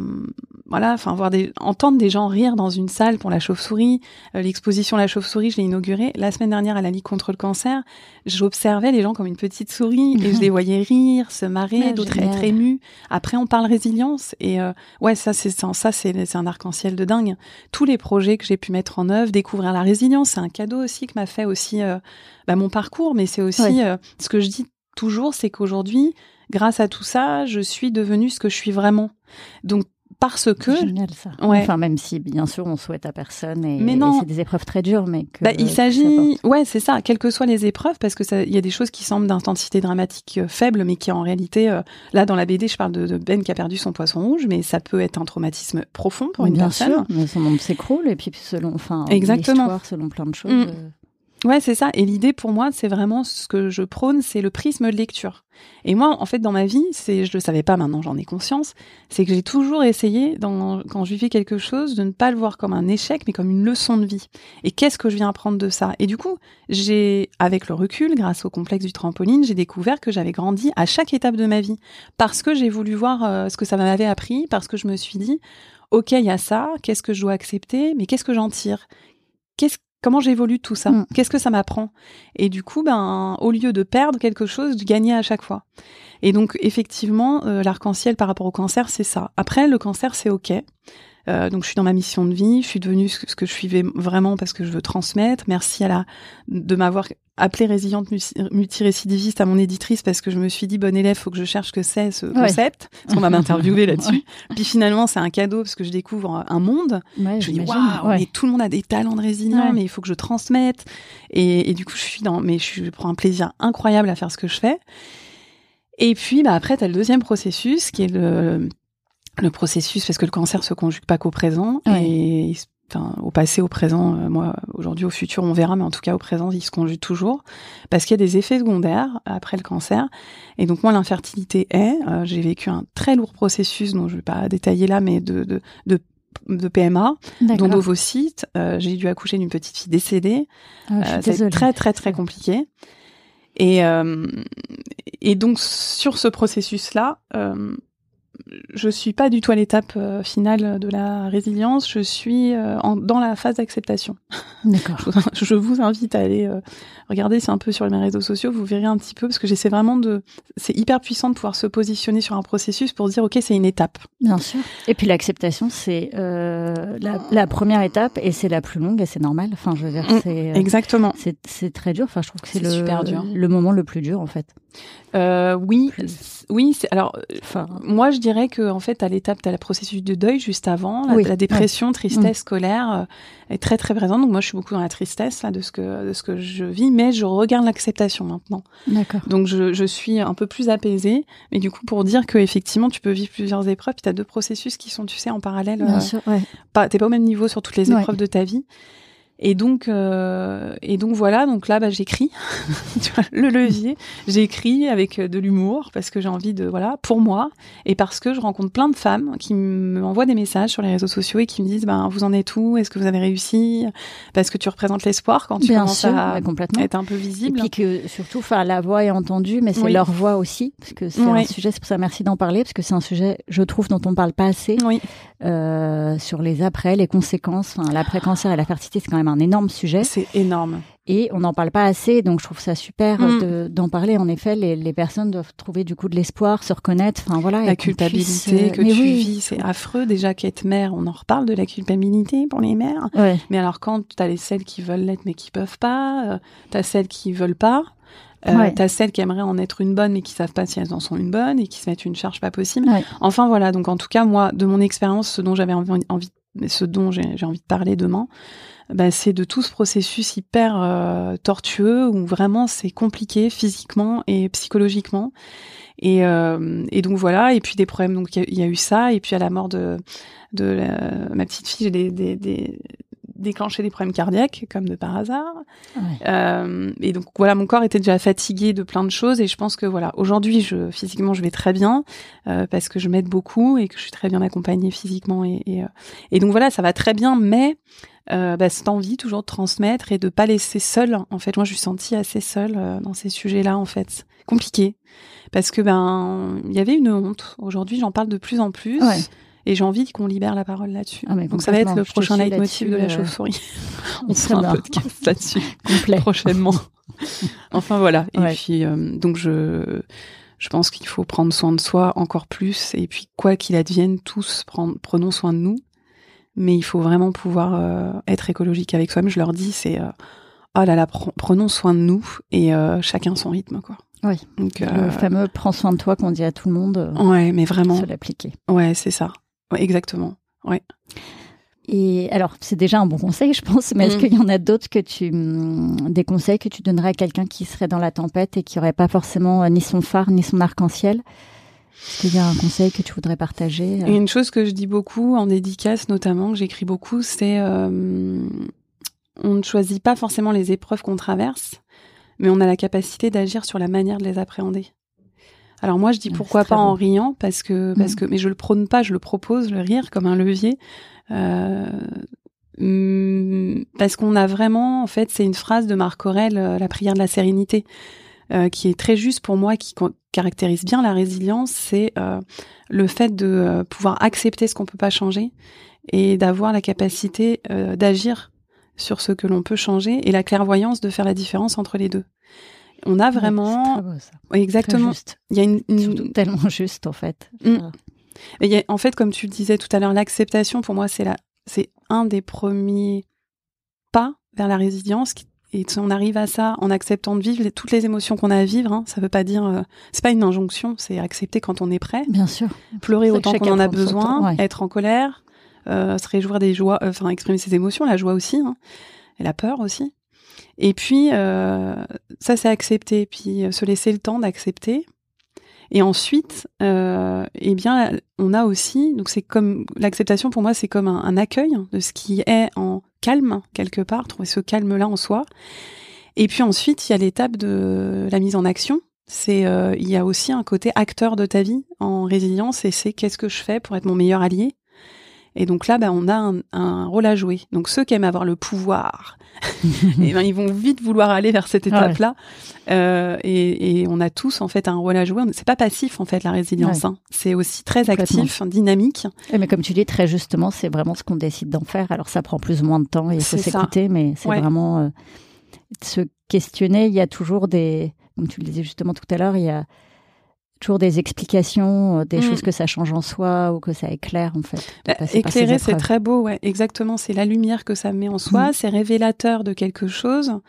voilà, enfin voir des entendre des gens rire dans une salle pour la chauve-souris, Euh, l'exposition La chauve-souris, je l'ai inaugurée la semaine dernière à la Ligue contre le cancer. J'observais les gens comme une petite souris et je les voyais rire, se marrer, Ah, d'autres être émus. Après, on parle résilience et euh, ouais, ça c'est ça, ça, c'est un arc-en-ciel de dingue. Tous les projets que j'ai pu mettre en œuvre, découvrir la résilience, c'est un cadeau aussi que m'a fait aussi euh, bah, mon parcours, mais c'est aussi Ouais. ce que je dis toujours, c'est qu'aujourd'hui, grâce à tout ça, je suis devenue ce que je suis vraiment. Donc parce que génial ça. Ouais. Enfin même si bien sûr on souhaite à personne et, Mais non. c'est des épreuves très dures, mais que bah, il s'agit, ouais, c'est ça, quelles que soient les épreuves, parce que ça, il y a des choses qui semblent d'intensité dramatique euh, faible, mais qui en réalité, euh, là dans la BD, je parle de, de Ben qui a perdu son poisson rouge, mais ça peut être un traumatisme profond pour une bien personne. sûr, mais son monde s'écroule et puis selon enfin Exactement. selon plein de choses. Mm. euh, Ouais, c'est ça. Et l'idée pour moi, c'est vraiment ce que je prône, c'est le prisme de lecture. Et moi, en fait, dans ma vie, c'est, je le savais pas, maintenant j'en ai conscience, c'est que j'ai toujours essayé, quand je vivais quelque chose, de ne pas le voir comme un échec, mais comme une leçon de vie. Et qu'est-ce que je viens apprendre de ça? Et du coup, j'ai, avec le recul, grâce au complexe du trampoline, j'ai découvert que j'avais grandi à chaque étape de ma vie, parce que j'ai voulu voir euh, ce que ça m'avait appris, parce que je me suis dit, ok, il y a ça, qu'est-ce que je dois accepter, mais qu'est-ce que j'en tire? Qu'est-ce Comment j'évolue tout ça Mm. Qu'est-ce que ça m'apprend Et du coup, ben, au lieu de perdre quelque chose, de gagner à chaque fois. Et donc, effectivement, euh, l'arc-en-ciel par rapport au cancer, c'est ça. Après, le cancer, c'est ok. Euh, donc, je suis dans ma mission de vie. Je suis devenue ce que je suis vraiment parce que je veux transmettre. Merci à la de m'avoir appelée résiliente multi- multirécidiviste à mon éditrice parce que je me suis dit bon élève, faut que je cherche que c'est ce Ouais. concept. Parce qu'on va m'interviewer là-dessus. Puis finalement, c'est un cadeau parce que je découvre un monde. Ouais, Je me dis waouh, Ouais. mais tout le monde a des talents de résilient, mais il faut que je transmette. Et, et du coup, je suis dans, mais je prends un plaisir incroyable à faire ce que je fais. Et puis, bah après, t'as le deuxième processus qui est le le processus parce que le cancer se conjugue pas qu'au présent Ouais. et enfin au passé, au présent, euh, moi aujourd'hui, au futur, on verra, mais en tout cas au présent, il se conjugue toujours parce qu'il y a des effets secondaires après le cancer. Et donc moi, l'infertilité est, euh, j'ai vécu un très lourd processus dont je vais pas détailler là, mais de de, de de PMA, dont d'ovocytes. Euh, j'ai dû accoucher d'une petite fille décédée. Ah, Euh, c'est désolée. très très très compliqué. Et euh, et donc sur ce processus-là, euh, je suis pas du tout à l'étape euh, finale de la résilience. Je suis euh, en- dans la phase d'acceptation. D'accord. Je vous invite à aller euh, regarder, c'est un peu sur mes réseaux sociaux, vous verrez un petit peu parce que j'essaie vraiment de. C'est hyper puissant de pouvoir se positionner sur un processus pour dire ok, c'est une étape. Bien sûr. Et puis l'acceptation, c'est euh, la, la première étape et c'est la plus longue et c'est normal. Enfin, je veux dire, Mm, c'est euh, Exactement. c'est très dur. Enfin, je trouve que c'est C'est le super dur. le moment le plus dur en fait. Euh, oui, oui. Alors Enfin, Moi, je dirais que en fait, à l'étape, tu as le processus de deuil juste avant, la, Oui, la dépression, tristesse, colère euh, est très très présente. Donc moi, je suis beaucoup dans la tristesse là de ce que de ce que je vis, mais je regarde l'acceptation maintenant. d'accord. Donc je, je suis un peu plus apaisée, mais du coup pour dire que effectivement, tu peux vivre plusieurs épreuves, puis tu as deux processus qui sont, tu sais, en parallèle. Bien euh, sûr. Ouais. pas, t'es pas au même niveau sur toutes les Ouais. épreuves de ta vie. Et donc, euh, et donc voilà. Donc là, bah, j'écris, le levier. J'écris avec euh, de l'humour parce que j'ai envie de, voilà, pour moi et parce que je rencontre plein de femmes qui m'envoient des messages sur les réseaux sociaux et qui me disent, ben, vous en êtes où? Est-ce que vous avez réussi? Parce que tu représentes l'espoir quand tu Bien commences sûr, à complètement. être un peu Et visible. puis que surtout, enfin, la voix est entendue, mais c'est Oui. leur voix aussi, parce que c'est Oui. un sujet. C'est pour ça, merci d'en parler, parce que c'est un sujet, je trouve, dont on parle pas assez Oui, euh, sur les après, les conséquences. Enfin, l'après-cancer et la fertilité, c'est quand même un énorme sujet, c'est énorme. et on n'en parle pas assez. Donc, je trouve ça super Mm. de- d'en parler. En effet, les, les personnes doivent trouver du coup de l'espoir, se reconnaître. Enfin, voilà. La culpabilité puisse, euh, que mais tu oui. vis, c'est affreux. Déjà qu'être mère, on en reparle de la culpabilité pour les mères. Ouais. Mais alors quand t'as les celles qui veulent l'être mais qui peuvent pas, euh, t'as celles qui veulent pas, euh, Ouais. t'as celles qui aimeraient en être une bonne mais qui savent pas si elles en sont une bonne et qui se mettent une charge pas possible. Ouais. Enfin voilà, donc en tout cas moi, de mon expérience, ce dont j'avais envie, envie ce dont j'ai envie de parler demain, bah, c'est de tout ce processus hyper euh, tortueux où vraiment c'est compliqué physiquement et psychologiquement. Et, euh, et donc voilà, et puis des problèmes, donc il y a- eu ça, et puis à la mort de, de ma petite fille, j'ai des, des, des, déclenché des problèmes cardiaques, comme de par hasard. Ouais. Euh, et donc voilà, mon corps était déjà fatigué de plein de choses, et je pense que voilà, aujourd'hui, je physiquement, je vais très bien euh, parce que je m'aide beaucoup et que je suis très bien accompagnée physiquement, et, et, euh, et donc voilà, ça va très bien, mais euh, bah, cette envie toujours de transmettre et de pas laisser seule. En fait, moi, je suis sentie assez seule euh, dans ces sujets-là, en fait, compliqué, parce que ben, il y avait une honte. Aujourd'hui, j'en parle de plus en plus. Ouais. Et j'ai envie qu'on libère la parole là-dessus. Ah, Donc ça va être le prochain leitmotiv de la là-dessus, euh, chauve-souris. On fera un podcast là-dessus prochainement. enfin voilà. Et Ouais. puis euh, donc je je pense qu'il faut prendre soin de soi encore plus. Et puis quoi qu'il advienne, tous prendre, prenons soin de nous. Mais il faut vraiment pouvoir euh, être écologique avec soi-même. Je leur dis c'est euh, oh là là pre- prenons soin de nous et chacun son rythme quoi. Oui. Donc Le fameux prends soin de toi qu'on dit à tout le monde, ouais mais vraiment se l'appliquer. ouais c'est ça. Exactement. Ouais. Et alors, c'est déjà un bon conseil, je pense, mais est-ce mm. qu'il y en a d'autres que tu, mm, des conseils que tu donnerais à quelqu'un qui serait dans la tempête et qui aurait pas forcément euh, ni son phare ni son arc-en-ciel? Est-ce qu'il y a un conseil que tu voudrais partager euh? Une chose que je dis beaucoup en dédicace, notamment, que j'écris beaucoup, c'est euh, on ne choisit pas forcément les épreuves qu'on traverse, mais on a la capacité d'agir sur la manière de les appréhender. Alors moi je dis pourquoi pas en riant parce que parce mm. que mais je le prône pas, je le propose le rire comme un levier euh, mm, parce qu'on a vraiment, en fait, c'est une phrase de Marc Aurel, euh, la prière de la sérénité, euh, qui est très juste pour moi, qui caractérise bien la résilience, c'est le fait de pouvoir accepter ce qu'on peut pas changer et d'avoir la capacité d'agir sur ce que l'on peut changer et la clairvoyance de faire la différence entre les deux. On a vraiment, beau, ça. exactement. Il y a une, tellement juste en fait. Mm en fait, comme tu le disais tout à l'heure, l'acceptation, pour moi, c'est la, c'est un des premiers pas vers la résilience. Et on arrive à ça en acceptant de vivre toutes les émotions qu'on a à vivre, hein, ça veut pas dire, euh, c'est pas une injonction, c'est accepter quand on est prêt. Bien sûr. Pleurer autant qu'on en a besoin, être en colère, euh, se réjouir des joies, euh, enfin exprimer ses émotions, la joie aussi, hein, et la peur aussi. Et puis ça, c'est accepter, puis se laisser le temps d'accepter. Et ensuite, euh, eh bien, on a aussi, donc c'est comme l'acceptation pour moi, c'est comme un, accueil de ce qui est en calme quelque part, trouver ce calme-là en soi. Et puis ensuite, il y a l'étape de la mise en action. C'est, euh, il y a aussi un côté acteur de ta vie en résilience, et c'est qu'est-ce que je fais pour être mon meilleur allié. Et donc là, bah, on a un, un, rôle à jouer. Donc ceux qui aiment avoir le pouvoir, et eh ben, ils vont vite vouloir aller vers cette étape-là. Euh, et, et, on a tous en fait un rôle à jouer. C'est pas passif en fait la résilience. Hein. C'est aussi très actif, dynamique. Et mais comme tu dis très justement, c'est vraiment ce qu'on décide d'en faire. Alors ça prend plus ou moins de temps et il faut s'écouter, mais c'est vraiment euh, se questionner. Il y a toujours des, comme tu le disais justement tout à l'heure, il y a toujours des explications, euh, des mm. choses que ça change en soi ou que ça éclaire en fait. Bah, éclairer, c'est très beau, ouais, exactement. C'est la lumière que ça met en soi, mm. c'est révélateur de quelque chose.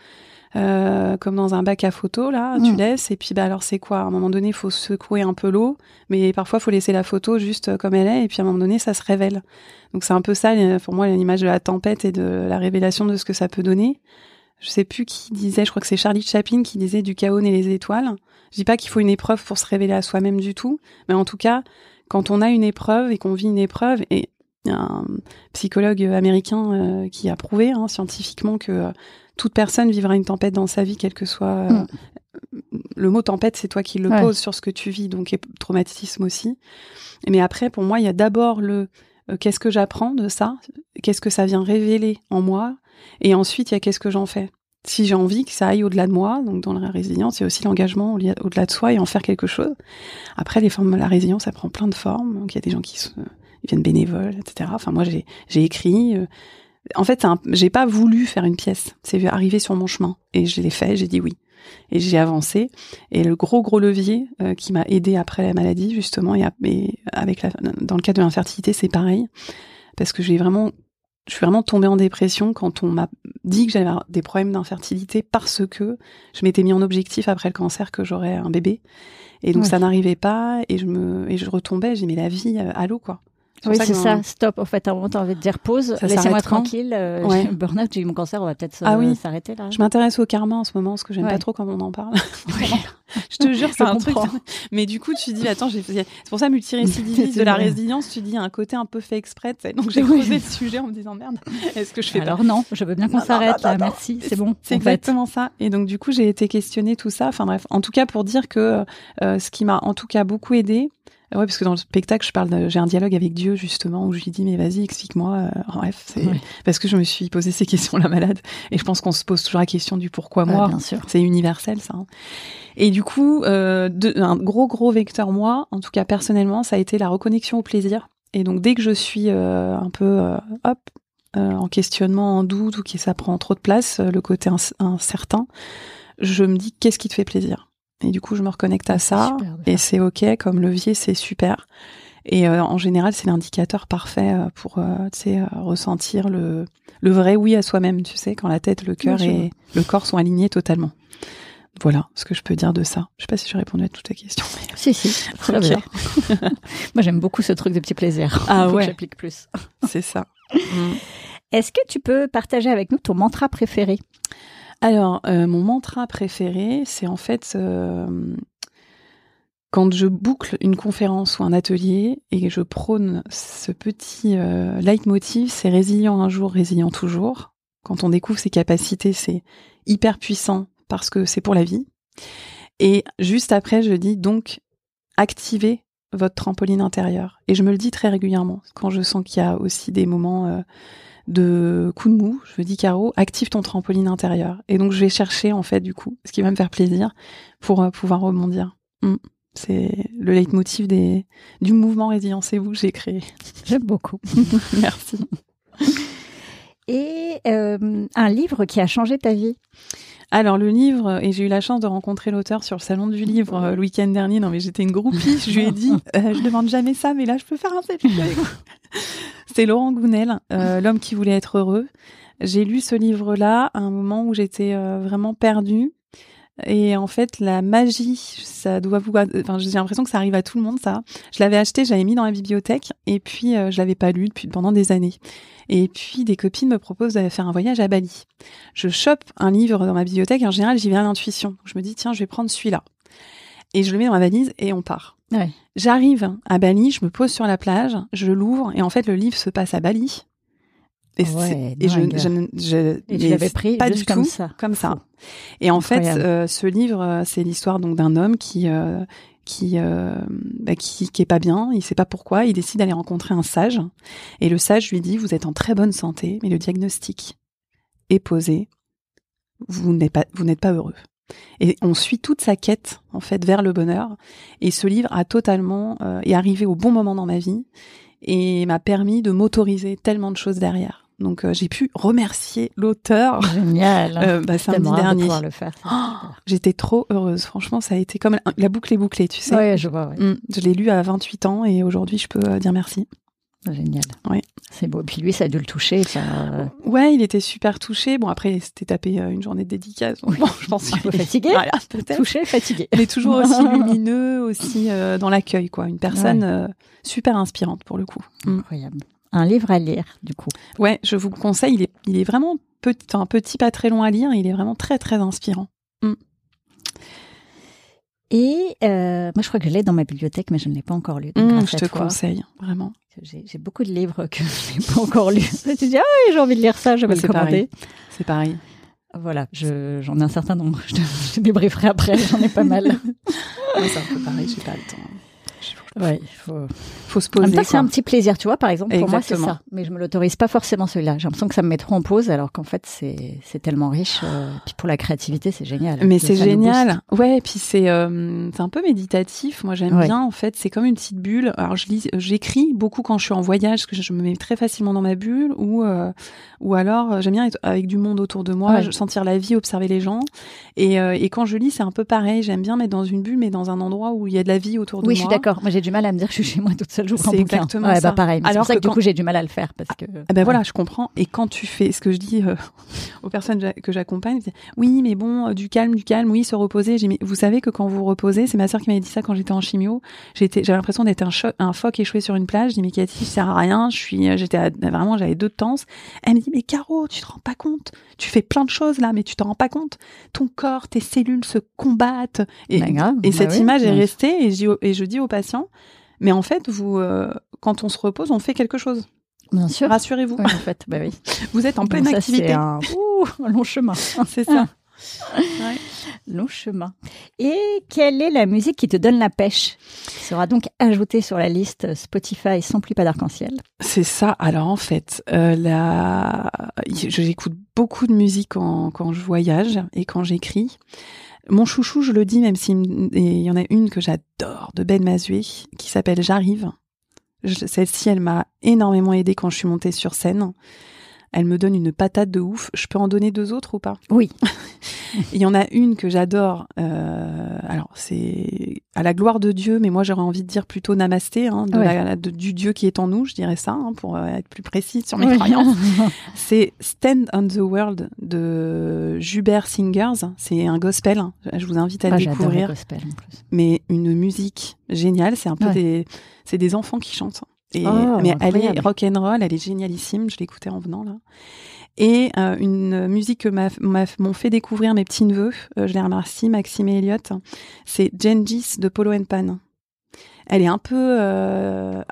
Euh, comme dans un bac à photo là, tu mm. laisses et puis bah alors c'est quoi? À un moment donné, il faut secouer un peu l'eau, mais parfois il faut laisser la photo juste comme elle est et puis à un moment donné, ça se révèle. Donc c'est un peu ça pour moi l'image de la tempête et de la révélation de ce que ça peut donner je sais plus qui disait, je crois que c'est Charlie Chaplin qui disait du chaos et les étoiles. Je dis pas qu'il faut une épreuve pour se révéler à soi-même du tout, mais en tout cas, quand on a une épreuve et qu'on vit une épreuve, et un psychologue américain euh, qui a prouvé hein, scientifiquement que euh, toute personne vivra une tempête dans sa vie, quel que soit euh, mm. le mot tempête, c'est toi qui le poses sur ce que tu vis, donc et traumatisme aussi. Mais après, pour moi, il y a d'abord le qu'est-ce que j'apprends de ça, qu'est-ce que ça vient révéler en moi, et ensuite, il y a qu'est-ce que j'en fais. Si j'ai envie que ça aille au-delà de moi, donc dans la résilience, il y a aussi l'engagement au-delà de soi et en faire quelque chose. Après, les formes, la résilience, ça prend plein de formes. Donc, il y a des gens qui viennent bénévoles, etc. Enfin, moi, j'ai, écrit. Euh, en fait, j'ai pas voulu faire une pièce. C'est arrivé sur mon chemin et je l'ai fait. J'ai dit oui et j'ai avancé. Et le gros gros levier euh, qui m'a aidé après la maladie, justement, et, avec dans le cas de l'infertilité, c'est pareil, parce que j'ai vraiment je suis vraiment tombée en dépression quand on m'a dit que j'avais des problèmes d'infertilité parce que je m'étais mis en objectif après le cancer que j'aurais un bébé. Et donc ça n'arrivait pas et je me et je retombais, j'ai mis la vie euh, à l'eau quoi. Oui, c'est ça, stop. En fait, à un moment, t'as envie de dire pause, laissez-moi tranquille. Euh, ouais. Burnout, j'ai eu mon cancer, on va peut-être ah oui. s'arrêter là. Je m'intéresse au karma en ce moment, parce que j'aime pas trop quand on en parle. je te jure, c'est un truc. Mais du coup, tu dis, attends, j'ai c'est pour ça multirécidiviste de la résilience, tu dis un côté un peu fait exprès. Donc j'ai posé le sujet en me disant merde, est-ce que je fais Alors non, je veux bien qu'on s'arrête là, merci, c'est bon. C'est exactement ça. Et donc du coup, j'ai été questionnée tout ça. Enfin bref, en tout cas pour dire que euh, ce qui m'a en tout cas beaucoup aidé, Ouais, parce que dans le spectacle, je parle, j'ai un dialogue avec Dieu justement où je lui dis mais vas-y explique-moi. Euh, bref, c'est parce que je me suis posé ces questions la malade et je pense qu'on se pose toujours la question du pourquoi moi. bien sûr. C'est universel ça. Hein. Et du coup, euh, de, un gros gros vecteur moi, en tout cas personnellement, ça a été la reconnexion au plaisir. Et donc dès que je suis euh, un peu euh, hop en questionnement, en doute ou que ça prend trop de place, le côté incertain, je me dis qu'est-ce qui te fait plaisir? Et du coup, je me reconnecte à ça. Et c'est OK, comme levier, c'est super. Et euh, en général, c'est l'indicateur parfait euh, pour euh, ressentir le, le vrai oui à soi-même, tu sais, quand la tête, le cœur et le corps sont alignés totalement. voilà ce que je peux dire de ça. Je sais pas si j'ai répondu à toutes tes questions. Si, si, très bien. Moi, j'aime beaucoup ce truc de petit plaisir. Ah ouais. J'applique plus. C'est ça. Est-ce que tu peux partager avec nous ton mantra préféré? Alors, euh, mon mantra préféré, c'est en fait euh, quand je boucle une conférence ou un atelier et je prône ce petit euh, leitmotiv, c'est résilient un jour, résilient toujours. Quand on découvre ses capacités, c'est hyper puissant parce que c'est pour la vie. Et juste après, je dis donc activez votre trampoline intérieure. Et je me le dis très régulièrement quand je sens qu'il y a aussi des moments de coup de mou. Je me dis Caro, active ton trampoline intérieure. Et donc je vais chercher en fait du coup ce qui va me faire plaisir pour euh, pouvoir rebondir. Mm. C'est le leitmotiv des, du mouvement Résilience-vous que j'ai créé. J'aime beaucoup. Merci. Et euh, un livre qui a changé ta vie? Alors le livre, et j'ai eu la chance de rencontrer l'auteur sur le salon du livre euh, le week-end dernier. Non mais j'étais une groupie, je lui ai dit, euh, je demande jamais ça, mais là je peux faire un selfie avec vous. C'est Laurent Gounel, euh, l'homme qui voulait être heureux. J'ai lu ce livre-là à un moment où j'étais vraiment perdue. Et en fait, la magie, ça doit vous. Enfin, j'ai l'impression que ça arrive à tout le monde, ça. Je l'avais acheté, j'avais mis dans la bibliothèque, et puis euh, je l'avais pas lu depuis pendant des années. Et puis des copines me proposent d'aller faire un voyage à Bali. Je chope un livre dans ma bibliothèque. Et en général, j'y vais à l'intuition. Je me dis tiens, je vais prendre celui-là. Et je le mets dans ma valise et on part. Ouais. J'arrive à Bali, je me pose sur la plage, je l'ouvre et en fait le livre se passe à Bali. Et, Ouais, et je, je, je- Et tu l'avais pris pas du comme tout ça. comme ça. Et en fait, euh, ce livre, euh, c'est l'histoire donc d'un homme qui euh, qui, euh, bah, qui qui est pas bien. Il sait pas pourquoi. Il décide d'aller rencontrer un sage. Et le sage lui dit :« Vous êtes en très bonne santé, mais le diagnostic est posé. Vous n'êtes pas vous n'êtes pas heureux. » Et on suit toute sa quête en fait vers le bonheur. Et ce livre a totalement euh, est arrivé au bon moment dans ma vie et m'a permis de m'autoriser tellement de choses derrière. Donc euh, j'ai pu remercier l'auteur Génial. euh, bah, samedi hâte de dernier. pouvoir le faire. Oh. J'étais trop heureuse. Franchement, ça a été comme la, boucle est bouclée, tu sais. Ouais, je vois. Ouais. Mm, je l'ai lu à 28 ans et aujourd'hui, je peux euh, dire merci. Génial. Ouais. C'est beau. Puis lui, ça a dû le toucher. Ça... euh, Ouais, il était super touché. Bon, après, il s'était tapé une journée de dédicace. Donc, bon, je pense qu'il est- fatigué. Voilà, peut-être. touché, fatigué. Est toujours aussi lumineux, aussi dans l'accueil, quoi. Une personne super inspirante pour le coup. Mm. Incroyable. Un livre à lire, du coup. Ouais, je vous le conseille. Il est, il est vraiment petit, un petit, pas très long à lire. Il est vraiment très, très inspirant. Et euh, moi, je crois que je l'ai dans ma bibliothèque, mais je ne l'ai pas encore lu. Donc, Mm, je te conseille, vraiment. J'ai beaucoup de livres que je n'ai pas encore lus. tu te dis, ah oui, j'ai envie de lire ça, je vais Ouais, le commander. C'est pareil. Voilà, je- j'en ai un certain nombre. Je te, je débrieferai après, j'en ai pas mal. Ouais, c'est un peu pareil, j'ai pas le temps. Ouais, faut... Faut se En même poser. c'est un petit plaisir, tu vois, par exemple. Pour moi, c'est ça. Mais je me l'autorise pas forcément celui-là. J'ai l'impression que ça me met trop en pause, alors qu'en fait, c'est c'est tellement riche. euh, Puis pour la créativité, c'est génial. Mais c'est génial. Ouais, et puis c'est euh, c'est un peu méditatif. Moi, j'aime Ouais. bien. En fait, c'est comme une petite bulle. Alors, je lis, j'écris beaucoup quand je suis en voyage, parce que je me mets très facilement dans ma bulle, ou euh, ou alors euh, j'aime bien être avec du monde autour de moi, Ouais. sentir la vie, observer les gens. Et euh, et quand je lis, c'est un peu pareil. J'aime bien mettre dans une bulle, mais dans un endroit où il y a de la vie autour de Oui, moi. je suis d'accord. Moi, j'ai du mal à me dire que je suis chez moi toute seule, j'ouvre un bouquin. exactement ouais, ça. bah pareil. Alors pour ça que, que du coup, j'ai du mal à le faire parce que. Ah ben voilà, je comprends. Et quand tu fais ce que je dis euh, aux personnes que j'accompagne, oui, mais bon, euh, du calme, du calme, oui, se reposer. J'ai vous savez que quand vous reposez, c'est ma sœur qui m'avait dit ça quand j'étais en chimio. J'étais, j'avais l'impression d'être un, cho- un phoque échoué sur une plage. Je dis mais Cathy, ça sert à rien. Je suis, euh, j'étais à- vraiment, j'avais deux temps. Elle me dit mais Caro, tu te rends pas compte Tu fais plein de choses là, mais tu te rends pas compte Ton corps, tes cellules se combattent. Et, Bah, grave. et Bah cette oui. image est restée. Je et je dis aux patients, mais en fait, vous, euh, quand on se repose, on fait quelque chose. Bien sûr. Rassurez-vous. Oui, en fait, bah oui. Vous êtes en pleine Donc ça, activité. C'est un... Ouh, un long chemin. C'est ça. Long chemin. Et quelle est la musique qui te donne la pêche? Qui sera donc ajoutée sur la liste Spotify sans plus pas d'arc-en-ciel. C'est ça. Alors en fait, euh, la... j'écoute beaucoup de musique quand, quand je voyage et quand j'écris. Mon chouchou, je le dis, même s'il il y en a une que j'adore de Ben Mazué qui s'appelle J'arrive. Celle-ci, elle m'a énormément aidée quand je suis montée sur scène. Elle me donne une patate de ouf. Je peux en donner deux autres ou pas? Oui. Il y en a une que j'adore. Euh, alors, c'est à la gloire de Dieu, mais moi j'aurais envie de dire plutôt namasté, hein, de Ouais. la- de- du Dieu qui est en nous, je dirais ça, hein, pour euh, être plus précis sur mes croyances. C'est Stand on the World de Jubert Singers. C'est un gospel. hein. Je vous invite à Ah, le le découvrir. gospel en plus. Mais une musique géniale. C'est un peu Ouais. des, c'est des enfants qui chantent. Et, Oh, mais elle est incroyable. rock and roll, elle est génialissime. Je l'écoutais en venant là. Et euh, une musique que m'ont fait découvrir mes petits neveux. euh, je les remercie, Maxime et Elliot. C'est Gengis de Polo and Pan. Elle est un peu, euh,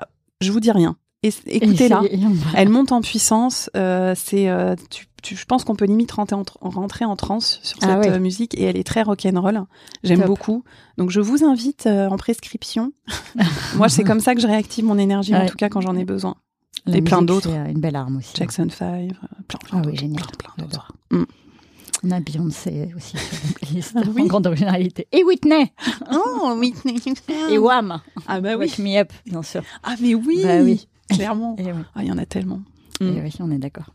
je vous dis rien. Écoutez-la. Elle monte en puissance. euh, c'est, tu, tu- je pense qu'on peut limite rentrer en, tr- rentrer en transe sur cette Ah ouais. euh, musique et elle est très rock'n'roll. J'aime beaucoup. Donc je vous invite euh, en prescription. Moi, c'est comme ça que je réactive mon énergie, en Ouais. tout cas quand j'en ai besoin. La et plein d'autres. euh, une belle arme aussi. Jackson 5, euh, plein, plein Ah oui, génial. plein, plein d'autres. Mm. On a Beyoncé aussi sur Ah oui. en grande originalité. Et Whitney Oh, Whitney. Et Wham Ah bah oui. Wake Me Up, bien sûr. Ah mais oui. Bah oui. Clairement. Et oui, Ah, il y en a tellement. et Mm. oui, on est d'accord.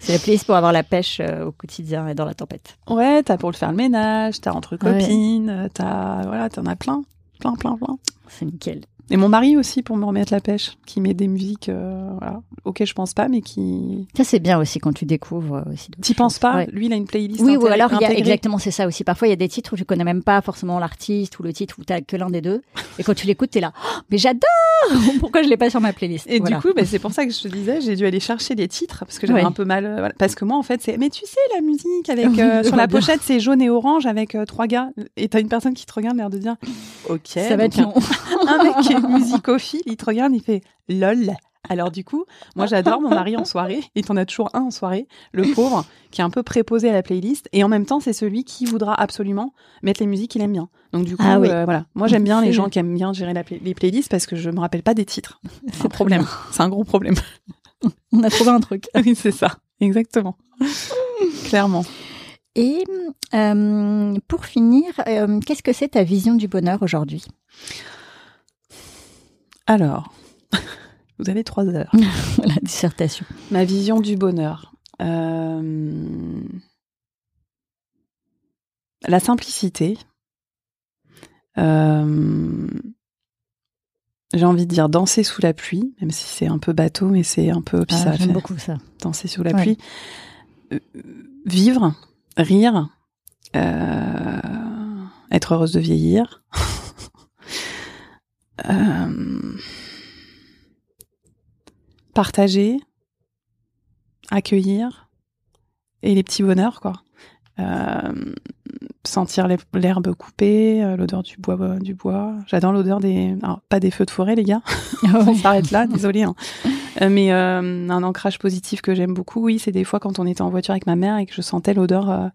C'est la playlist pour avoir la pêche euh, au quotidien et dans la tempête. Ouais, t'as pour le faire le ménage, t'as entre copines, t'as voilà, t'en as plein, plein, plein, plein. C'est nickel. Et mon mari aussi pour me remettre la pêche, qui met des musiques euh, voilà, auxquelles je pense pas, mais qui. Ça, c'est bien aussi quand tu découvres euh, aussi. T'y penses pas Ouais. Lui, il a une playlist. Oui, ou alors il y a intégrée. exactement, c'est ça aussi. Parfois, il y a des titres où tu connais même pas forcément l'artiste ou le titre où t'as que l'un des deux. Et quand tu l'écoutes, t'es là, Oh, mais j'adore Pourquoi je l'ai pas sur ma playlist Et Voilà. du coup, bah, c'est pour ça que je te disais, j'ai dû aller chercher les titres parce que j'avais Ouais. un peu mal. euh, voilà. Parce que moi, en fait, c'est. Mais tu sais, la musique avec euh, sur la pochette, c'est jaune et orange avec euh, trois gars. Et t'as une personne qui te regarde, l'air de dire, ok. ça va être un mec est musicophile, il te regarde, il fait lol. Alors du coup, moi j'adore mon mari en soirée, et t'en as toujours un en soirée, le pauvre, qui est un peu préposé à la playlist, et en même temps c'est celui qui voudra absolument mettre les musiques qu'il aime bien. Donc du coup, Ah oui. euh, voilà, moi j'aime bien les gens qui aiment bien gérer la les playlists parce que je me rappelle pas des titres. C'est un problème, c'est un gros problème. On a trouvé un truc. oui, c'est ça, exactement, clairement. Et euh, pour finir, euh, qu'est-ce que c'est ta vision du bonheur aujourd'hui? Alors, vous avez trois heures. La dissertation. Ma vision du bonheur. Euh, La simplicité. Euh, J'ai envie de dire danser sous la pluie, même si c'est un peu bateau, mais c'est un peu puis ça Ah, J'aime beaucoup ça. danser sous la Ouais. pluie. Euh, vivre, rire, être heureuse de vieillir. Euh, partager, accueillir et les petits bonheurs quoi. Euh, sentir l'herbe coupée, euh, l'odeur du bois, du bois. J'adore l'odeur des, alors, pas des feux de forêt les gars. On s'arrête là, désolé. hein. Mais euh, un ancrage positif que j'aime beaucoup, oui, c'est des fois quand on était en voiture avec ma mère et que je sentais l'odeur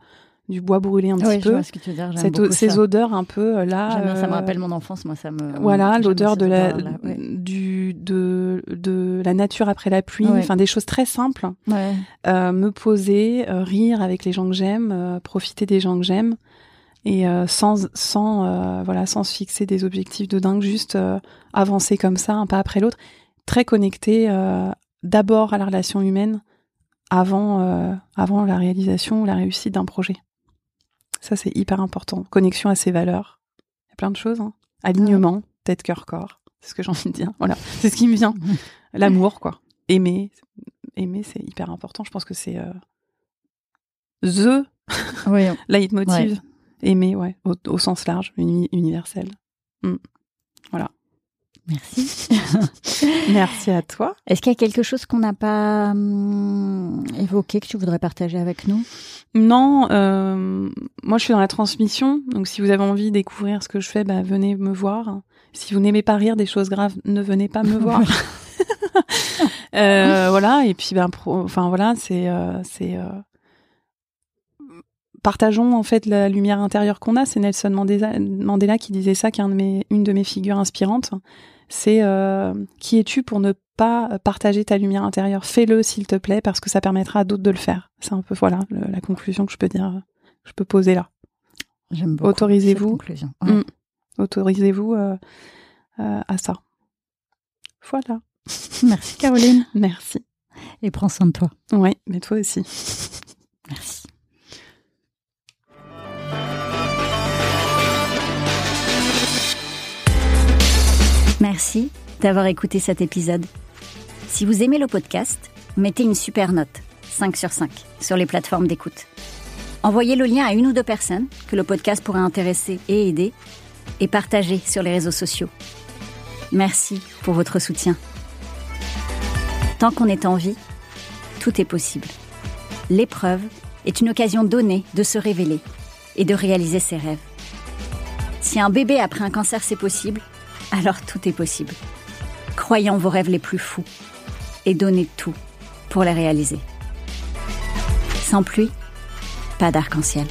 du bois brûlé un petit Oui, je peu. vois ce que tu veux dire. J'aime Cette- beaucoup ces ça. odeurs un peu euh, là. Bien, ça me euh, rappelle mon enfance, moi ça me. voilà, l'odeur de la ouais. du de de la nature après la pluie, Ouais. enfin des choses très simples. Ouais. Euh, me poser, euh, rire avec les gens que j'aime, euh, profiter des gens que j'aime et sans sans voilà sans se fixer des objectifs de dingue, juste avancer comme ça un pas après l'autre, très connecté d'abord à la relation humaine avant avant la réalisation ou la réussite d'un projet. Ça c'est hyper important. Connexion à ses valeurs. Il y a plein de choses. hein. Alignement, tête, cœur, corps. C'est ce que j'ai envie de dire. Voilà, c'est ce qui me vient. L'amour, quoi. Aimer, aimer, c'est hyper important. Je pense que c'est euh, the Oui, leitmotiv. Aimer, ouais, au, au sens large, uni- universel. Merci. Merci à toi. Est-ce qu'il y a quelque chose qu'on n'a pas hum, évoqué que tu voudrais partager avec nous? Non, euh, moi je suis dans la transmission, donc si vous avez envie de découvrir ce que je fais, bah, venez me voir. Si vous n'aimez pas rire des choses graves, ne venez pas me voir. Euh, voilà, et puis ben, pro- enfin voilà, c'est euh, c'est euh, partageons en fait la lumière intérieure qu'on a. C'est Nelson Mandela, qui disait ça, qui est un de mes, une de mes figures inspirantes. C'est euh, qui es-tu pour ne pas partager ta lumière intérieure? Fais-le s'il te plaît, parce que ça permettra à d'autres de le faire. C'est un peu voilà le- la conclusion que je peux dire, que je peux poser là. J'aime beaucoup. Autorisez-vous? Ouais. Mm. Autorisez-vous euh, euh, à ça. Voilà. Merci Caroline. Merci. Et prends soin de toi. Oui, mais toi aussi. Merci. Merci d'avoir écouté cet épisode. Si vous aimez le podcast, mettez une super note, 5 sur 5, sur les plateformes d'écoute. Envoyez le lien à une ou deux personnes que le podcast pourrait intéresser et aider, et partagez sur les réseaux sociaux. Merci pour votre soutien. Tant qu'on est en vie, tout est possible. L'épreuve est une occasion donnée de se révéler et de réaliser ses rêves. Si un bébé après un cancer c'est possible, alors tout est possible. Croyez en vos rêves les plus fous et donnez tout pour les réaliser. Sans pluie, pas d'arc-en-ciel.